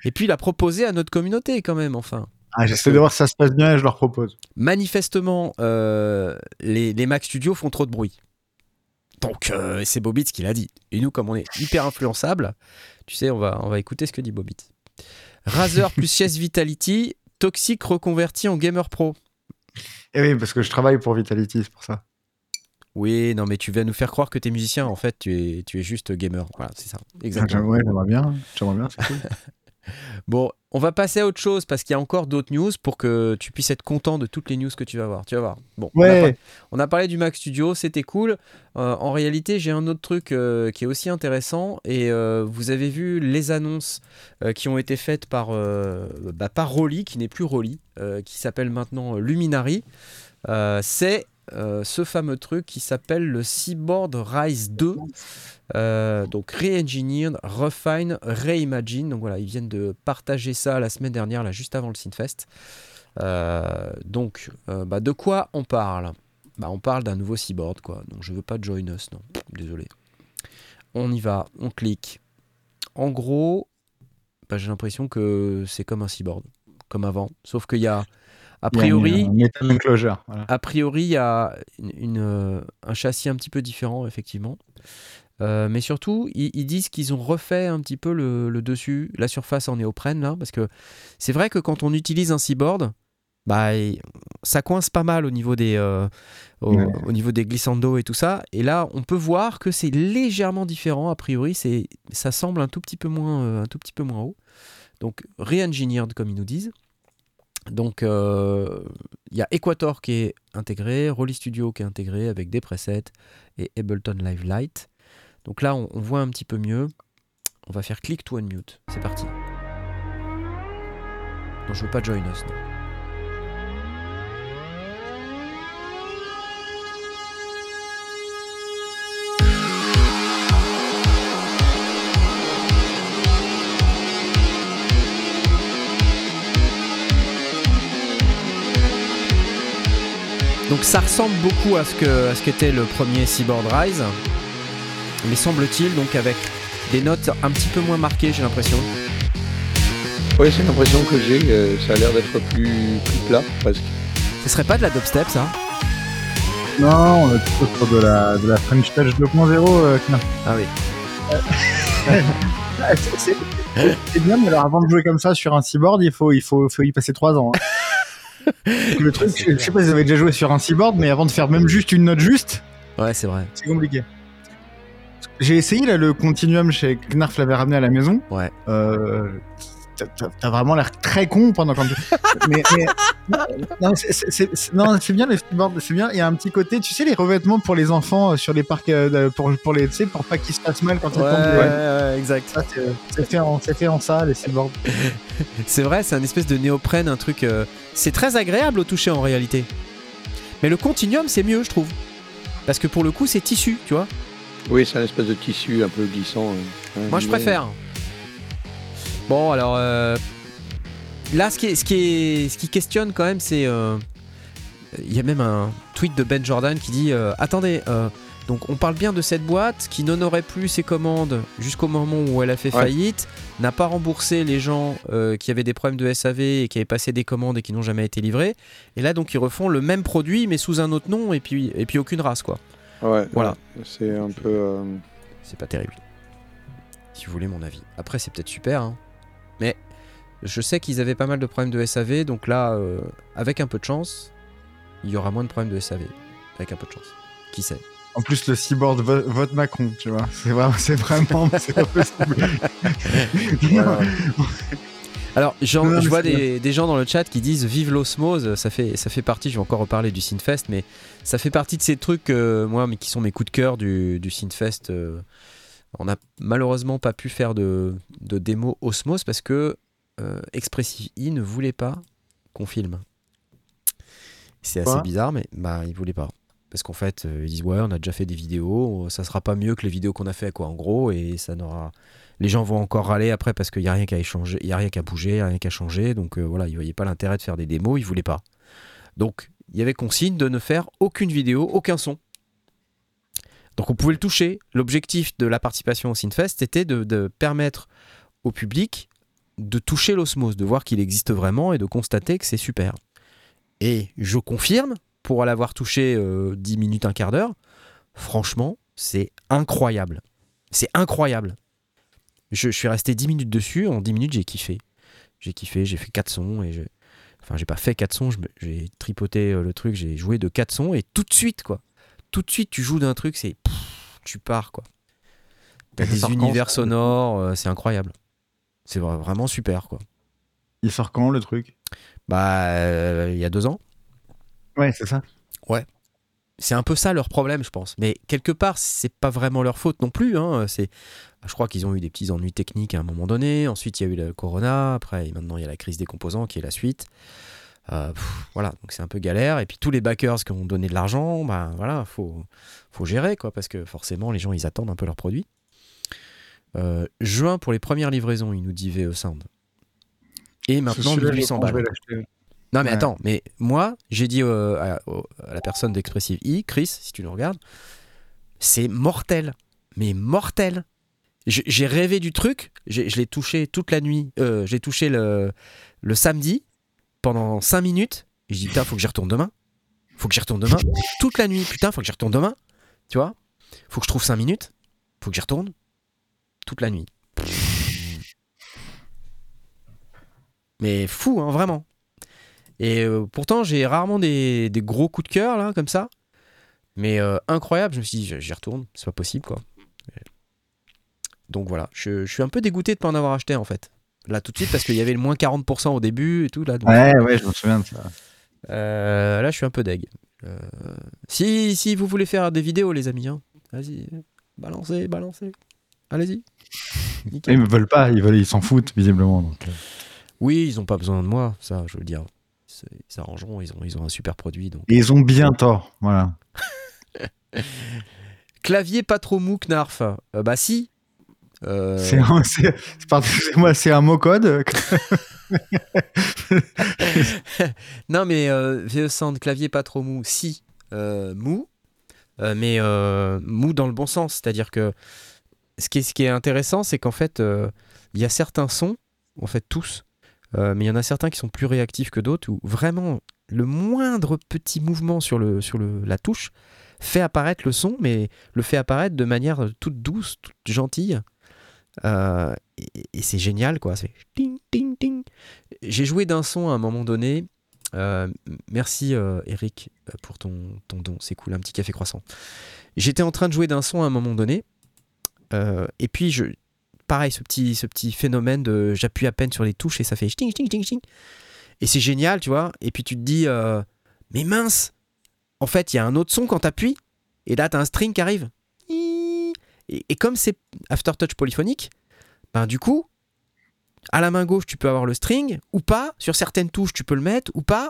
et puis la proposer à notre communauté quand même, enfin. Ah, J'essaie de voir si ça se passe bien et je leur propose. Manifestement, euh, les, les Mac Studio font trop de bruit. Donc, euh, c'est Bobitz qui l'a dit. Et nous, comme on est hyper influençable, tu sais, on va, on va écouter ce que dit Bobitz. Razer plus Chess Vitality, Toxic reconverti en Gamer Pro. Et oui, parce que je travaille pour Vitality, c'est pour ça. Oui, non, mais tu vas nous faire croire que tu es musicien. En fait, tu es, tu es juste gamer. Voilà, c'est ça. Exactement. Ouais, j'aimerais bien. J'aimerais bien, c'est cool. Bon, on va passer à autre chose parce qu'il y a encore d'autres news pour que tu puisses être content de toutes les news que tu vas voir. Tu vas voir. Bon, on a Ouais. par- On a parlé du Mac Studio, c'était cool. Euh, en réalité, j'ai un autre truc euh, qui est aussi intéressant et euh, vous avez vu les annonces qui ont été faites par, bah, par Rolly, qui n'est plus Rolly, qui s'appelle maintenant Luminary. Euh, C'est euh, ce fameux truc qui s'appelle le Seaboard Rise 2. Euh, donc re-engineered, refine, reimagine. Donc voilà, ils viennent de partager ça la semaine dernière, là, juste avant le Synfest. Euh, donc, bah, de quoi on parle? Bah, On parle d'un nouveau Seaboard, quoi. Donc je veux pas Join Us, non. Désolé. On y va, on clique. En gros, bah, j'ai l'impression que c'est comme un Seaboard, comme avant. Sauf qu'il y a, a priori, Il y a un metal enclosure. Voilà. a priori, il y a une, une, euh, un châssis un petit peu différent, effectivement. Euh, mais surtout, ils, ils disent qu'ils ont refait un petit peu le, le dessus, la surface en néoprène, là, parce que c'est vrai que quand on utilise un seaboard, bah, ça coince pas mal au niveau des, euh, au, Ouais. au niveau des glissando et tout ça. Et là, on peut voir que c'est légèrement différent. A priori, c'est, ça semble un tout petit peu moins, euh, un tout petit peu moins haut. Donc, re-engineered, comme ils nous disent. Donc, euh, il y a Equator qui est intégré, Rolly Studio qui est intégré avec des presets et Ableton Live Lite. Donc là, on, voit un petit peu mieux. On va faire click to unmute. C'est parti. Non, je veux pas join us. Donc ça ressemble beaucoup à ce que à ce qu'était le premier Seaboard Rise, mais semble-t-il donc avec des notes un petit peu moins marquées, j'ai l'impression. Oui, c'est l'impression que j'ai. euh, ça a l'air d'être plus, plus plat, presque. Ce serait pas de la dubstep ça? Non, on est plutôt sur de la, de la French Touch 2.0. euh, Knarf. Ah oui. C'est- c'est- C'est bien, mais alors avant de jouer comme ça sur un seaboard, il faut, il faut, faut y passer 3 ans. hein. Le truc, je je sais pas si vous avez déjà joué sur un seaboard, mais avant de faire même juste une note juste, Ouais, c'est vrai. c'est compliqué. J'ai essayé là, le Continuum chez Knarf l'avait ramené à la maison. Ouais. Euh, t'as- vraiment l'air très con pendant quand tu... mais, mais- non, c'est- bien les skateboards, c'est bien. Il y a un petit côté, tu sais, les revêtements pour les enfants euh, sur les parcs, euh, pour, pour les, tu sais, pour pas qu'ils se fassent mal quand ils Ouais, tombent. ouais, exact. Ça, c'est- fait, en- c'est fait en ça, les skateboards. C'est vrai, c'est un espèce de néoprène, un truc. euh, C'est très agréable au toucher en réalité. Mais le continuum, c'est mieux, je trouve. Parce que pour le coup, c'est tissu, tu vois. Oui, c'est un espèce de tissu un peu glissant. euh, Moi, je préfère. Bon, alors euh, là, ce qui, est, ce, qui est, ce qui questionne quand même, c'est. euh, Il y a même un tweet de Ben Jordan qui dit euh, Attendez, euh, donc on parle bien de cette boîte qui n'honorait plus ses commandes jusqu'au moment où elle a fait Ouais. faillite, n'a pas remboursé les gens qui avaient des problèmes de SAV et qui avaient passé des commandes et qui n'ont jamais été livrés. Et là, donc, ils refont le même produit mais sous un autre nom et puis, et puis aucune race, quoi. Ouais, Voilà. ouais, c'est un peu. C'est pas terrible. Si vous voulez mon avis. Après, c'est peut-être super, hein. Mais je sais qu'ils avaient pas mal de problèmes de SAV, donc là, euh, avec un peu de chance, il y aura moins de problèmes de SAV. Avec un peu de chance. Qui sait? En plus, le seaboard vo- vote Macron, tu vois. C'est vraiment, c'est vraiment, c'est pas possible. voilà. Alors, je vois des, gens dans le chat qui disent vive l'osmose. Ça fait, ça fait partie, je vais encore reparler du Synfest, mais ça fait partie de ces trucs, moi, mais qui sont mes coups de cœur du, du Synfest. On n'a malheureusement pas pu faire de, de démo Osmose parce que Expressive E ne voulait pas qu'on filme. C'est assez bizarre, mais bah, ils voulaient pas. Parce qu'en fait, euh, ils disent ouais, on a déjà fait des vidéos, ça sera pas mieux que les vidéos qu'on a fait, quoi, en gros, et ça n'aura. Les gens vont encore râler après parce qu'il n'y a rien qu'à échanger, il y a rien qu'à bouger, il n'y a rien qu'à changer, donc euh, voilà, ils voyaient pas l'intérêt de faire des démos, ils voulaient pas. Donc, il y avait consigne de ne faire aucune vidéo, aucun son. Donc on pouvait le toucher. L'objectif de la participation au Synfest était de, de permettre au public de toucher l'osmose, de voir qu'il existe vraiment et de constater que c'est super. Et je confirme, pour l'avoir touché 10 euh, minutes, un quart d'heure, franchement, c'est incroyable. C'est incroyable. Je, suis resté 10 minutes dessus, en 10 minutes j'ai kiffé. J'ai kiffé, j'ai fait 4 sons et je... Enfin, j'ai pas fait 4 sons, j'ai tripoté euh, le truc, j'ai joué de 4 sons et tout de suite, quoi. Tout de suite, tu joues d'un truc, c'est. Tu pars, quoi. T'as des univers sonores, euh, c'est incroyable. C'est vraiment super, quoi. Il sort quand le truc? Bah, euh, il y a deux ans. Ouais, c'est ça. Ouais. C'est un peu ça leur problème, je pense. Mais quelque part, c'est pas vraiment leur faute non plus. Hein. C'est, je crois qu'ils ont eu des petits ennuis techniques à un moment donné. Ensuite, il y a eu le Corona. Après, maintenant, il y a la crise des composants qui est la suite. Euh, voilà, donc c'est un peu galère. Et puis tous les backers qui ont donné de l'argent, bah voilà, faut, faut gérer quoi, parce que forcément, les gens ils attendent un peu leurs produits. Euh, juin pour les premières livraisons, il nous dit VE Sound. Et maintenant 1800 balles. Non mais attends, mais moi j'ai dit euh, à, la personne d'Expressive E, Chris, si tu nous regardes, c'est mortel, mais mortel. J'ai rêvé du truc, je l'ai touché toute la nuit, euh, j'ai touché le, le samedi pendant 5 minutes, et je dis putain faut que j'y retourne demain, faut que j'y retourne demain, toute la nuit, putain faut que j'y retourne demain, tu vois, faut que je trouve 5 minutes, faut que j'y retourne, toute la nuit. Mais fou, hein, vraiment. Et euh, pourtant, j'ai rarement des, gros coups de cœur, là, comme ça. Mais euh, incroyable, je me suis dit, j'y retourne, c'est pas possible, quoi. Donc voilà, je, suis un peu dégoûté de pas en avoir acheté, en fait. Là, tout de suite, parce qu'il y avait le moins 40% au début et tout. Là, ouais, ouais, je me souviens de ça. Euh, là, je suis un peu deg. si, si vous voulez faire des vidéos, les amis, hein, vas-y, balancez, balancez. Allez-y. Ils me veulent pas, ils veulent, ils s'en foutent visiblement. Donc. Euh. Oui, ils ont pas besoin de moi, ça, je veux dire. Ils s'arrangeront, ils ont, ils ont un super produit. Donc... ils ont bien tort, voilà. Clavier pas trop mou, Knarf. Euh, bah si. Euh... C'est un, moi, c'est un mot code. non mais euh, VE clavier pas trop mou, si euh, mou, mais mou dans le bon sens, c'est-à-dire que ce qui est, ce qui est intéressant, c'est qu'en fait, euh, il y a certains sons, en fait tous, euh, mais il y en a certains qui sont plus réactifs que d'autres, où vraiment le moindre petit mouvement sur, le, sur le, la touche fait apparaître le son, mais le fait apparaître de manière toute douce, toute gentille. Euh, et, c'est génial, quoi. C'est ting, ting, ting. J'ai joué d'un son à un moment donné. merci Eric pour ton, ton don, c'est cool, un petit café croissant. J'étais en train de jouer d'un son à un moment donné, euh, et puis, je, pareil, ce petit, ce petit phénomène de j'appuie à peine sur les touches et ça fait ting, ting, ting, ting. Et c'est génial, tu vois. Et puis tu te dis, euh, mais mince, en fait, il y a un autre son quand t'appuies. Et là, t'as un string qui arrive. Et, comme c'est aftertouch polyphonique, ben du coup, à la main gauche, tu peux avoir le string ou pas. Sur certaines touches, tu peux le mettre ou pas.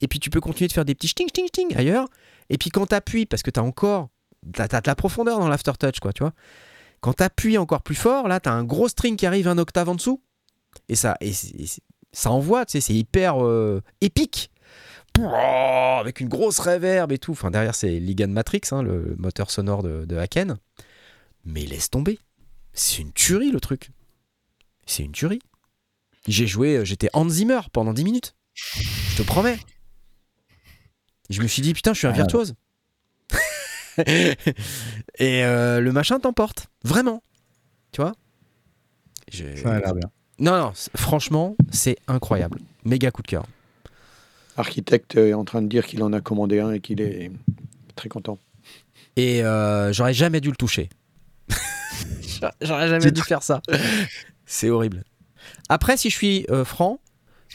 Et puis tu peux continuer de faire des petits ting, ting, ting ailleurs. Et puis quand t'appuies, parce que t'as encore. T'as, as de la profondeur dans l'aftertouch, quoi, tu vois. Quand tu appuies encore plus fort, là, tu as un gros string qui arrive un octave en dessous. Et ça, et, ça envoie, tu sais, c'est hyper euh, épique. avec une grosse reverb et tout. Enfin, derrière, c'est Ligan Matrix, hein, le moteur sonore de, de Haken. Mais laisse tomber. C'est une tuerie, le truc. C'est une tuerie. J'ai joué, euh, j'étais Hans Zimmer pendant 10 minutes. Je te promets. Je me suis dit, putain, je suis un virtuose. et euh, le machin t'emporte. Vraiment. Tu vois? Ça a l'air bien. Non, non, franchement, c'est incroyable. Méga coup de cœur. Architecte est en train de dire qu'il en a commandé un et qu'il est très content. Et euh, j'aurais jamais dû le toucher. j'aurais jamais dû faire ça. C'est horrible. Après, si je suis euh, franc,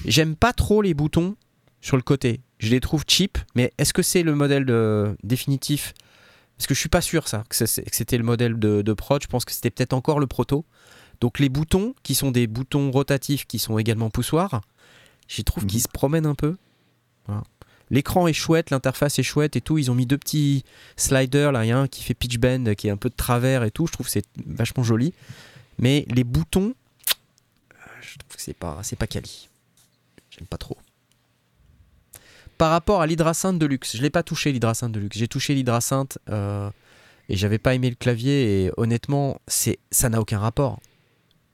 j'aime pas trop les boutons sur le côté. Je les trouve cheap, mais est-ce que c'est le modèle de- définitif? Parce que je suis pas sûr ça, que c'est- que c'était le modèle de, de prod. Je pense que c'était peut-être encore le proto. Donc les boutons, qui sont des boutons rotatifs, qui sont également poussoirs, j'y trouve qu'ils se promènent un peu. Voilà. L'écran est chouette, l'interface est chouette et tout. Ils ont mis deux petits sliders. Là, il qui fait pitch bend, qui est un peu de travers et tout. Je trouve que c'est vachement joli. Mais les boutons, je trouve que c'est pas, c'est pas quali. J'aime pas trop. Par rapport à l'hydrasynth de luxe, je l'ai pas touché l'hydrasynth de luxe. J'ai touché l'hydrasynth euh, et j'avais pas aimé le clavier et honnêtement, ça n'a aucun rapport.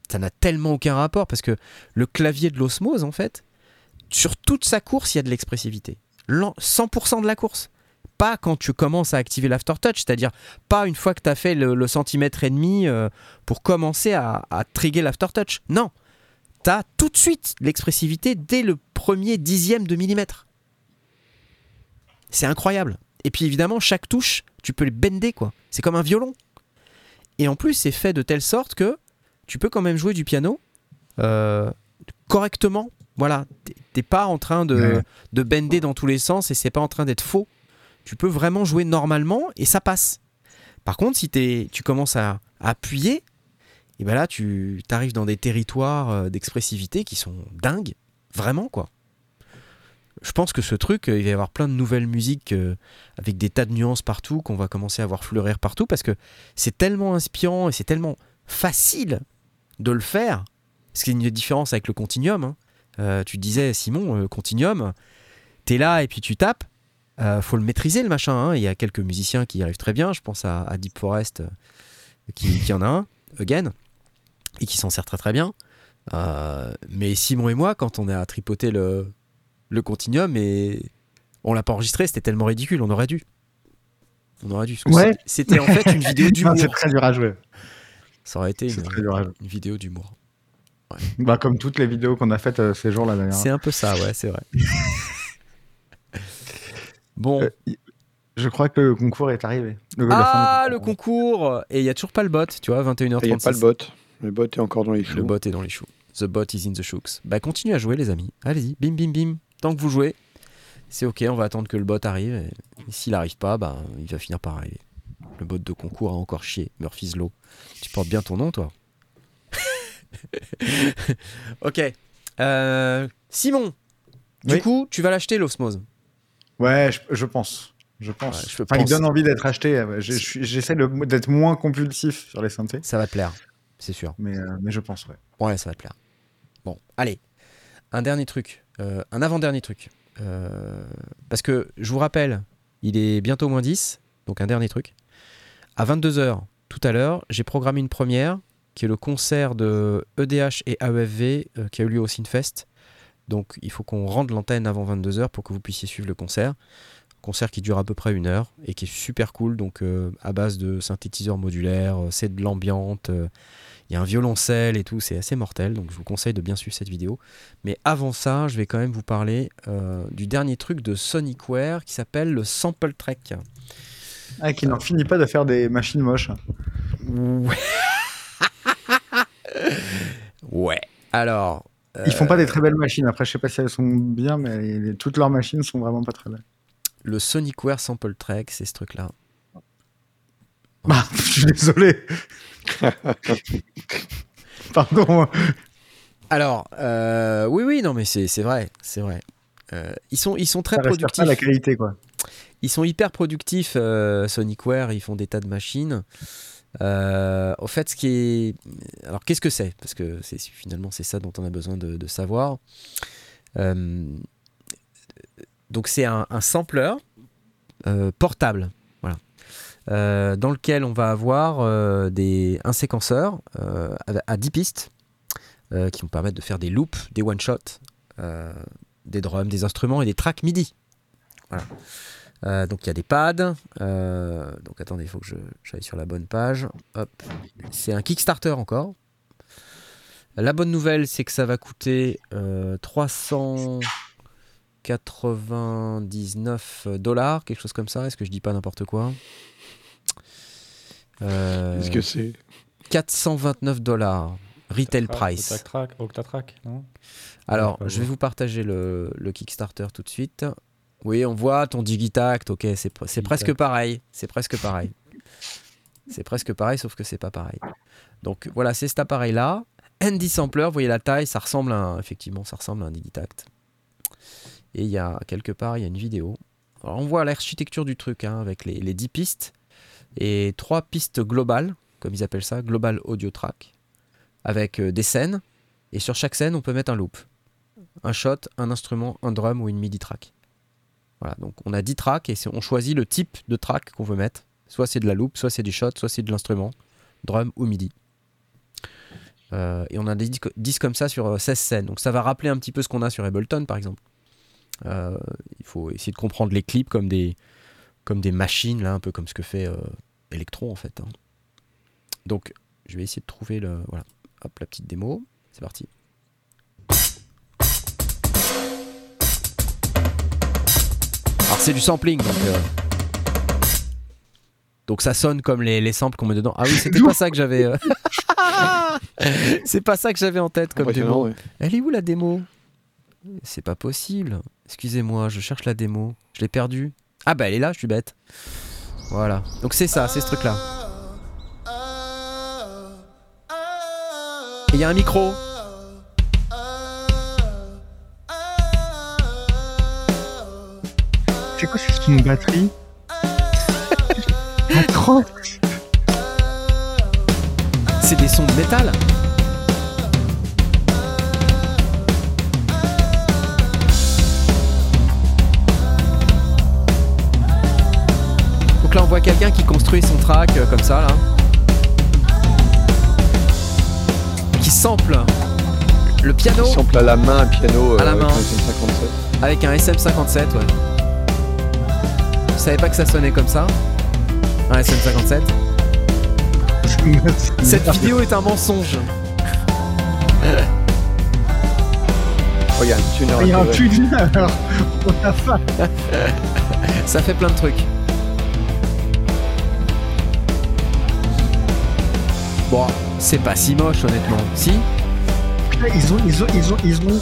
Ça n'a tellement aucun rapport parce que le clavier de l'osmose en fait, sur toute sa course, il y a de l'expressivité. L'en- 100% de la course. Pas quand tu commences à activer l'aftertouch, c'est-à-dire pas une fois que tu as fait le, centimètre et demi euh, pour commencer à, à trigger l'aftertouch. Non, tu as tout de suite l'expressivité dès le premier dixième de millimètre. C'est incroyable. Et puis évidemment, chaque touche, tu peux les bender quoi. C'est comme un violon. Et en plus, c'est fait de telle sorte que tu peux quand même jouer du piano euh, correctement. Voilà, T'es- pas en train de, Ouais. de bender dans tous les sens et c'est pas en train d'être faux. Tu peux vraiment jouer normalement et ça passe. Par contre, si tu commences à, à appuyer, et ben là, tu arrives dans des territoires euh, d'expressivité qui sont dingues, vraiment quoi. Je pense que ce truc, euh, il va y avoir plein de nouvelles musiques euh, avec des tas de nuances partout qu'on va commencer à voir fleurir partout parce que c'est tellement inspirant et c'est tellement facile de le faire. Ce qui est une différence avec le continuum. hein. Euh, tu disais, Simon, le continuum, t'es là et puis tu tapes. Euh, faut le maîtriser le machin. hein. Il y a quelques musiciens qui y arrivent très bien. Je pense à, à Deep Forest euh, qui, qui en a un, Again, et qui s'en sert très très bien. Euh, mais Simon et moi, quand on a tripoté le, le continuum et on l'a pas enregistré, c'était tellement ridicule. On aurait dû. On aurait dû. Ouais. c'était- en fait une vidéo d'humour. c'est très dur à jouer. Ça aurait été une, à une vidéo d'humour. Bah, comme toutes les vidéos qu'on a faites euh, ces jours-là d'ailleurs. C'est un peu ça, ouais, c'est vrai. bon. Euh, Je crois que le concours est arrivé. Le- ah, le concours Et il n'y a toujours pas le bot, tu vois, 21h36. Il n'y a pas le bot. Le bot est encore dans les choux. Le bot est dans les choux. The bot is in the shooks. Bah, continuez à jouer, les amis. Allez-y, bim, bim, bim. Tant que vous jouez, c'est ok, on va attendre que le bot arrive. Et s'il n'arrive pas, bah, il va finir par arriver. Le bot de concours a encore chié. Murphy's Law. Tu portes bien ton nom, toi Ok. Euh, Simon, du Oui. coup, tu vas l'acheter, l'osmose Ouais, je, je pense. Je pense. Ouais, je Enfin, il pense. donne envie d'être acheté. je J'essaie d'être moins compulsif sur les synthés, Ça va te plaire, c'est sûr. mais, euh, mais je pense, ouais. Ouais, ça va te plaire. Bon, allez. Un dernier truc. euh, un avant-dernier truc. Parce que, je vous rappelle, il est bientôt moins 10, donc un dernier truc. À 22h, tout à l'heure, j'ai programmé une première, qui est le concert de EDH et AEFV, euh, qui a eu lieu au Synfest. Donc, il faut qu'on rende l'antenne avant 22h pour que vous puissiez suivre le concert. Concert qui dure à peu près une heure et qui est super cool, donc euh, à base de synthétiseurs modulaires, euh, c'est de l'ambiante, euh, il y a un violoncelle et tout, c'est assez mortel, donc je vous conseille de bien suivre cette vidéo. Mais avant ça, je vais quand même vous parler du dernier truc de Sonicware qui s'appelle le Sample Trek. Ah, qui n'en finit pas de faire des machines moches. Ouais. ouais. Alors. Ils font pas euh, des très belles machines. Après, je sais pas si elles sont bien, mais toutes leurs machines sont vraiment pas très belles. Le Sonicware Sample Trek, c'est ce truc-là. Ah, je suis désolé. Pardon. Alors, euh, oui, oui, non, mais c'est vrai, c'est vrai. Euh, ils, sont, ils sont très Ça productifs. pas la qualité, quoi. Ils sont hyper productifs, euh, Sonicware, ils font des tas de machines. Euh, au fait, ce qui est. Alors, qu'est-ce que c'est? Parce que c'est finalement, c'est ça dont on a besoin de, savoir. Euh, donc, c'est un, sampler euh, portable, voilà, dans lequel on va avoir des, un séquenceur à, à 10 pistes qui vont permettre de faire des loops, des one-shots, des drums, des instruments et des tracks MIDI. Voilà. Euh, donc il y a des pads. euh, donc attendez, il faut que je- j'aille sur la bonne page. Hop. C'est un Kickstarter encore. La bonne nouvelle, c'est que ça va coûter euh, 399 dollars, quelque chose comme ça. Est-ce que je dis pas n'importe quoi? Euh, Qu'est-ce que c'est? 429 dollars Retail price. Octatrack, Octatrack, non? Alors, je vais vous partager le, le Kickstarter tout de suite. Oui, on voit ton Digitact, ok, c'est pr- c'est presque pareil. C'est presque pareil. C'est presque pareil, sauf que c'est pas pareil. Donc voilà, c'est cet appareil-là. ND Sampler, vous voyez la taille, ça ressemble à un, effectivement, ça ressemble à un Digitact. Et il y a quelque part, il y a une vidéo. Alors on voit l'architecture du truc, hein, avec les, les 10 pistes et trois pistes globales, comme ils appellent ça, Global Audio Track, avec euh, des scènes. Et sur chaque scène, on peut mettre un loop. Un shot, un instrument, un drum ou une MIDI track. Voilà, donc on a 10 tracks et on choisit le type de track qu'on veut mettre. Soit c'est de la loop, soit c'est du shot, soit c'est de l'instrument, drum ou MIDI. Euh, et on a des 10, co- 10 comme ça sur euh, 16 scènes. Donc ça va rappeler un petit peu ce qu'on a sur Ableton par exemple. Euh, il faut essayer de comprendre les clips comme des, comme des machines, là, un peu comme ce que fait euh, Electron en fait. hein. Donc je vais essayer de trouver le, voilà, hop, la petite démo. C'est parti. Alors c'est du sampling donc. euh, Donc ça sonne comme les, les samples qu'on met dedans. Ah oui, c'était pas ça que j'avais. euh, c'est pas ça que j'avais en tête comme démo. Elle est où la démo? C'est pas possible. Excusez-moi, je cherche la démo. Je l'ai perdue. Ah bah elle est là, je suis bête. Voilà. Donc c'est ça, c'est ce truc-là. Et il y a un micro. C'est quoi C'est une batterie Atroce C'est des sons de métal. Donc là on voit quelqu'un qui construit son track euh, comme ça là. Qui sample le piano Il sample à la main un piano euh, À la avec main. un SM57. avec un SM57 ouais. Je savais pas que ça sonnait comme ça. Un SM57. Cette vidéo est un mensonge. Oh, il y a un tuner Il y a un tuner Ça fait plein de trucs. Bon, c'est pas si moche honnêtement. Si Putain, Ils ont, ils ont, ils ont, ils ont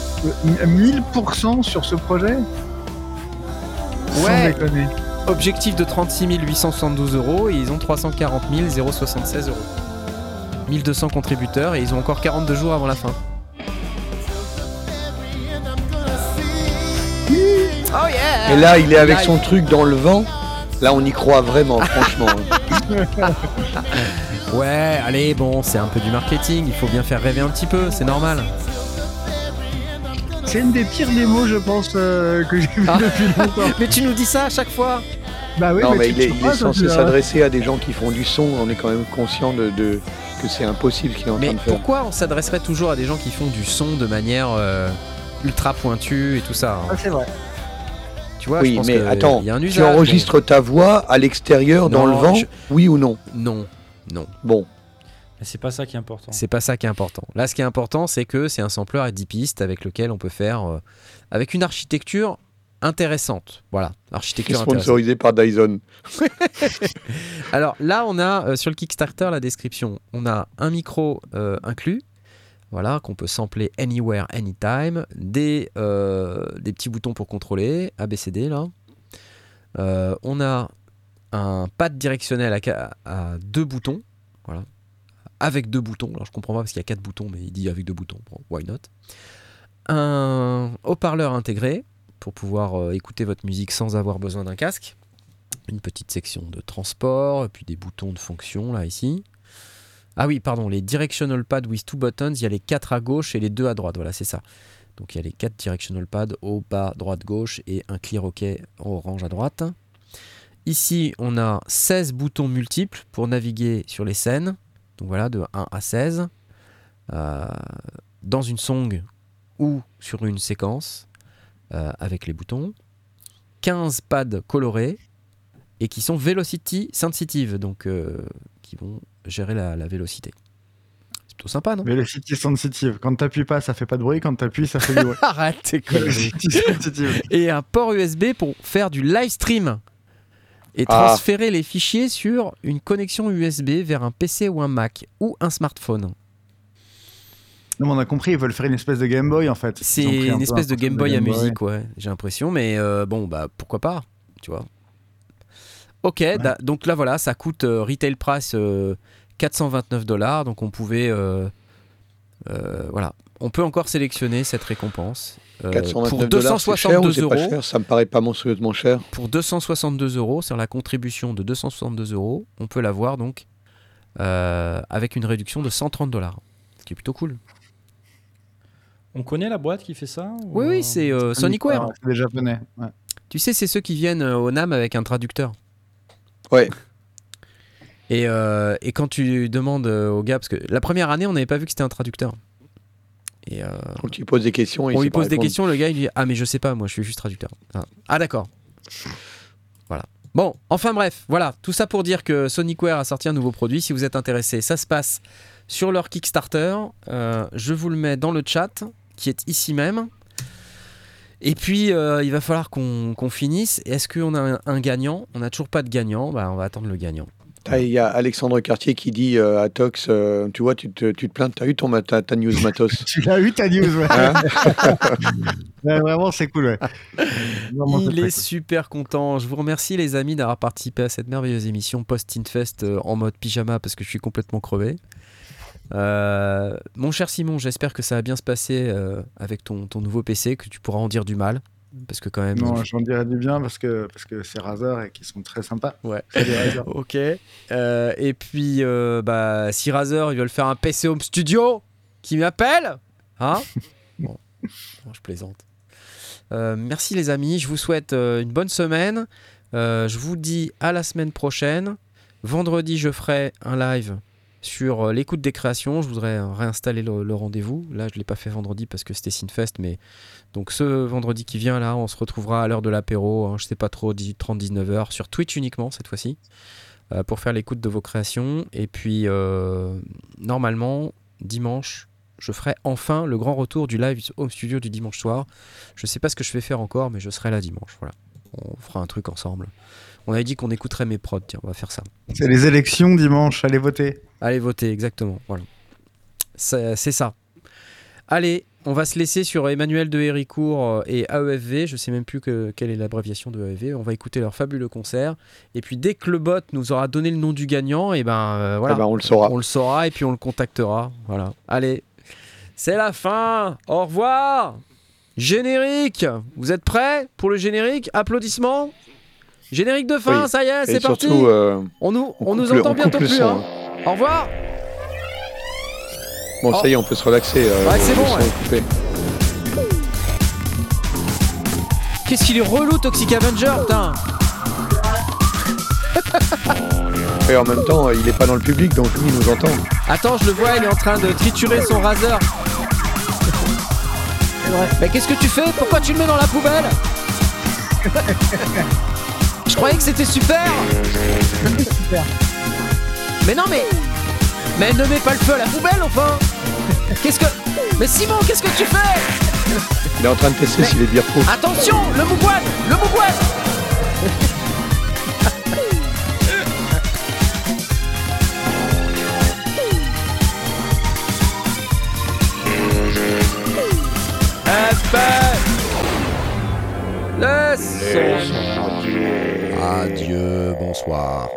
euh, 1000% sur ce projet? Sans Ouais. déconner. Objectif de 36 872 euros et ils ont 340 076 euros. 1200 contributeurs et ils ont encore 42 jours avant la fin. Oh yeah Et là, il est avec son truc dans le vent. Là, on y croit vraiment, franchement. Ouais, allez, bon, c'est un peu du marketing, il faut bien faire rêver un petit peu, c'est normal. C'est une des pires démos, je pense, euh, que j'ai vu Ah. depuis longtemps. Mais tu nous dis ça à chaque fois Bah oui, non, mais tu il est, il censé tu s'adresser à des gens qui font du son. On est quand même conscient de, de- que c'est impossible ce qu'il est en Mais train de faire. pourquoi on s'adresserait toujours à des gens qui font du son de manière euh, ultra pointue et tout ça hein Ah, c'est vrai. Tu vois, je oui, pense mais que attends, il y a un tu usage. enregistres ta voix à l'extérieur dans le vent, je- oui ou non? Non, non, Bon, Mais c'est pas ça qui est important. c'est pas ça qui est important. Là, ce qui est important, c'est que c'est un sampler à 10 pistes avec lequel on peut faire euh, avec une architecture intéressante. Voilà, architecture intéressante. sponsorisé par Dyson. Alors là, on a euh, sur le Kickstarter la description. On a un micro euh, inclus, voilà, qu'on peut sampler anywhere, anytime, des, euh, des petits boutons pour contrôler, ABCD là. On a un pad directionnel à deux boutons, voilà, avec deux boutons. Alors je comprends pas parce qu'il y a quatre boutons, mais il dit avec deux boutons. Bon, why not? Un haut-parleur intégré pour pouvoir euh, écouter votre musique sans avoir besoin d'un casque une petite section de transport, puis des boutons de fonction là ici. Ah oui, pardon, les directional pads with two buttons, il y a les quatre à gauche et les deux à droite, voilà, c'est ça. Donc il y a les quatre directional pads, haut, bas, droite, gauche et un clear OK orange à droite. Ici, on a 16 boutons multiples pour naviguer sur les scènes. Donc voilà, de 1 à 16. Euh, dans une song ou sur une séquence avec les boutons. 15 pads colorés et qui sont velocity sensitive, donc euh, qui vont gérer la, la vélocité. C'est plutôt sympa, non? Velocity sensitive. Quand t'appuies pas, ça fait pas de bruit. Quand t'appuies, ça fait du bruit. Arrête tes sensitive. Et un port USB pour faire du live stream et Ah. transférer les fichiers sur une connexion USB vers un PC ou un Mac ou un smartphone. Non, on a compris, ils veulent faire une espèce de Game Boy en fait. C'est une espèce de Game Boy à musique, ouais, j'ai l'impression, mais euh, bon, bah pourquoi pas, tu vois. Ok, donc là voilà, ça coûte euh, retail price 429 dollars, donc on pouvait. voilà, on peut encore sélectionner cette récompense. pour 262 euros. ça me paraît pas monstrueusement cher. Pour 262 euros, sur la contribution de 262 euros, on peut l'avoir donc avec une réduction de 130 dollars, ce qui est plutôt cool. On connaît la boîte qui fait ça Oui, oui, c'est euh, Sonicware. C'est des japonais. Tu sais, c'est ceux qui viennent euh, au NAM avec un traducteur. Ouais. Et, euh, et quand tu demandes au gars, parce que la première année, on n'avait pas vu que c'était un traducteur. Et Donc tu poses des questions. on lui pose des questions, le gars il dit Ah, mais je sais pas, moi je suis juste traducteur. Ah, ah, d'accord. Voilà. Bon, enfin bref, voilà, tout ça pour dire que Sonicware a sorti un nouveau produit. Si vous êtes intéressé, ça se passe sur leur Kickstarter. je vous le mets dans le chat qui est ici même. Et puis, euh, il va falloir qu'on finisse. Est-ce qu'on a un, gagnant? On n'a toujours pas de gagnant. Bah, on va attendre le gagnant. Ah, il y a Alexandre Cartier qui dit euh, à Tox, euh, tu vois, tu te, tu te plains, tu as eu ton, ta, ta news matos. tu l'as eu ta news, ouais. Hein? Vraiment, c'est cool, ouais. il est, super content. Je vous remercie, les amis, d'avoir participé à cette merveilleuse émission post-Infest en mode pyjama parce que je suis complètement crevé. Euh, mon cher Simon, j'espère que ça va bien se passer euh, avec ton, ton, nouveau PC, que tu pourras en dire du mal. Parce que quand même. Non, j'en dirais du bien parce que parce que c'est Razer et qu'ils sont très sympas. Ouais. ok. Euh, et puis, bah, si Razer ils veulent faire un PC Home Studio, qui m'appelle, hein? Bon, je plaisante. merci les amis, je vous souhaite une bonne semaine. je vous dis à la semaine prochaine. Vendredi, je ferai un live sur euh, l'écoute des créations. Je voudrais euh, réinstaller le, rendez-vous. Là, je ne l'ai pas fait vendredi parce que c'était Sinfest, mais donc ce vendredi qui vient, là, on se retrouvera à l'heure de l'apéro, hein, je sais pas trop, 18-30-19h, sur Twitch uniquement cette fois-ci, euh, pour faire l'écoute de vos créations. Et puis, normalement, dimanche, je ferai enfin le grand retour du live home studio du dimanche soir. Je ne sais pas ce que je vais faire encore, mais je serai là dimanche. Voilà. On fera un truc ensemble. On avait dit qu'on écouterait mes prods, tiens, on va faire ça. C'est les élections dimanche, allez voter. Allez voter, exactement. Voilà. C'est ça. Allez, on va se laisser sur Emmanuel de Héricourt euh, et AEFV. Je sais même plus que, quelle est l'abréviation de AEFV. On va écouter leur fabuleux concert. Et puis dès que le bot nous aura donné le nom du gagnant, et eh ben euh, voilà, eh ben, on le saura. On le saura et puis on le contactera. Voilà. Allez, c'est la fin. Au revoir. Générique. Vous êtes prêts pour le générique? Applaudissements. Générique de fin, ça y est, c'est parti. Euh, on nous, on, nous entend bientôt plus. Hein. Au revoir. Bon, ça y est, on peut se relaxer. Euh, ouais, c'est bon. Qu'est-ce qu'il est relou, Toxic Avenger, putain. Et en même temps, il est pas dans le public, donc lui, il nous entend. Attends, je le vois, il est en train de triturer son raser. Mais qu'est-ce que tu fais? Pourquoi tu le mets dans la poubelle? Je croyais que c'était super Super. Mais non mais Mais ne mets pas le feu à la poubelle enfin. Qu'est-ce que Mais Simon, qu'est-ce que tu fais? Il est en train de tester s'il est bien pro. Attention, le mougoine Le mougoine Eh ben Adieu, bonsoir.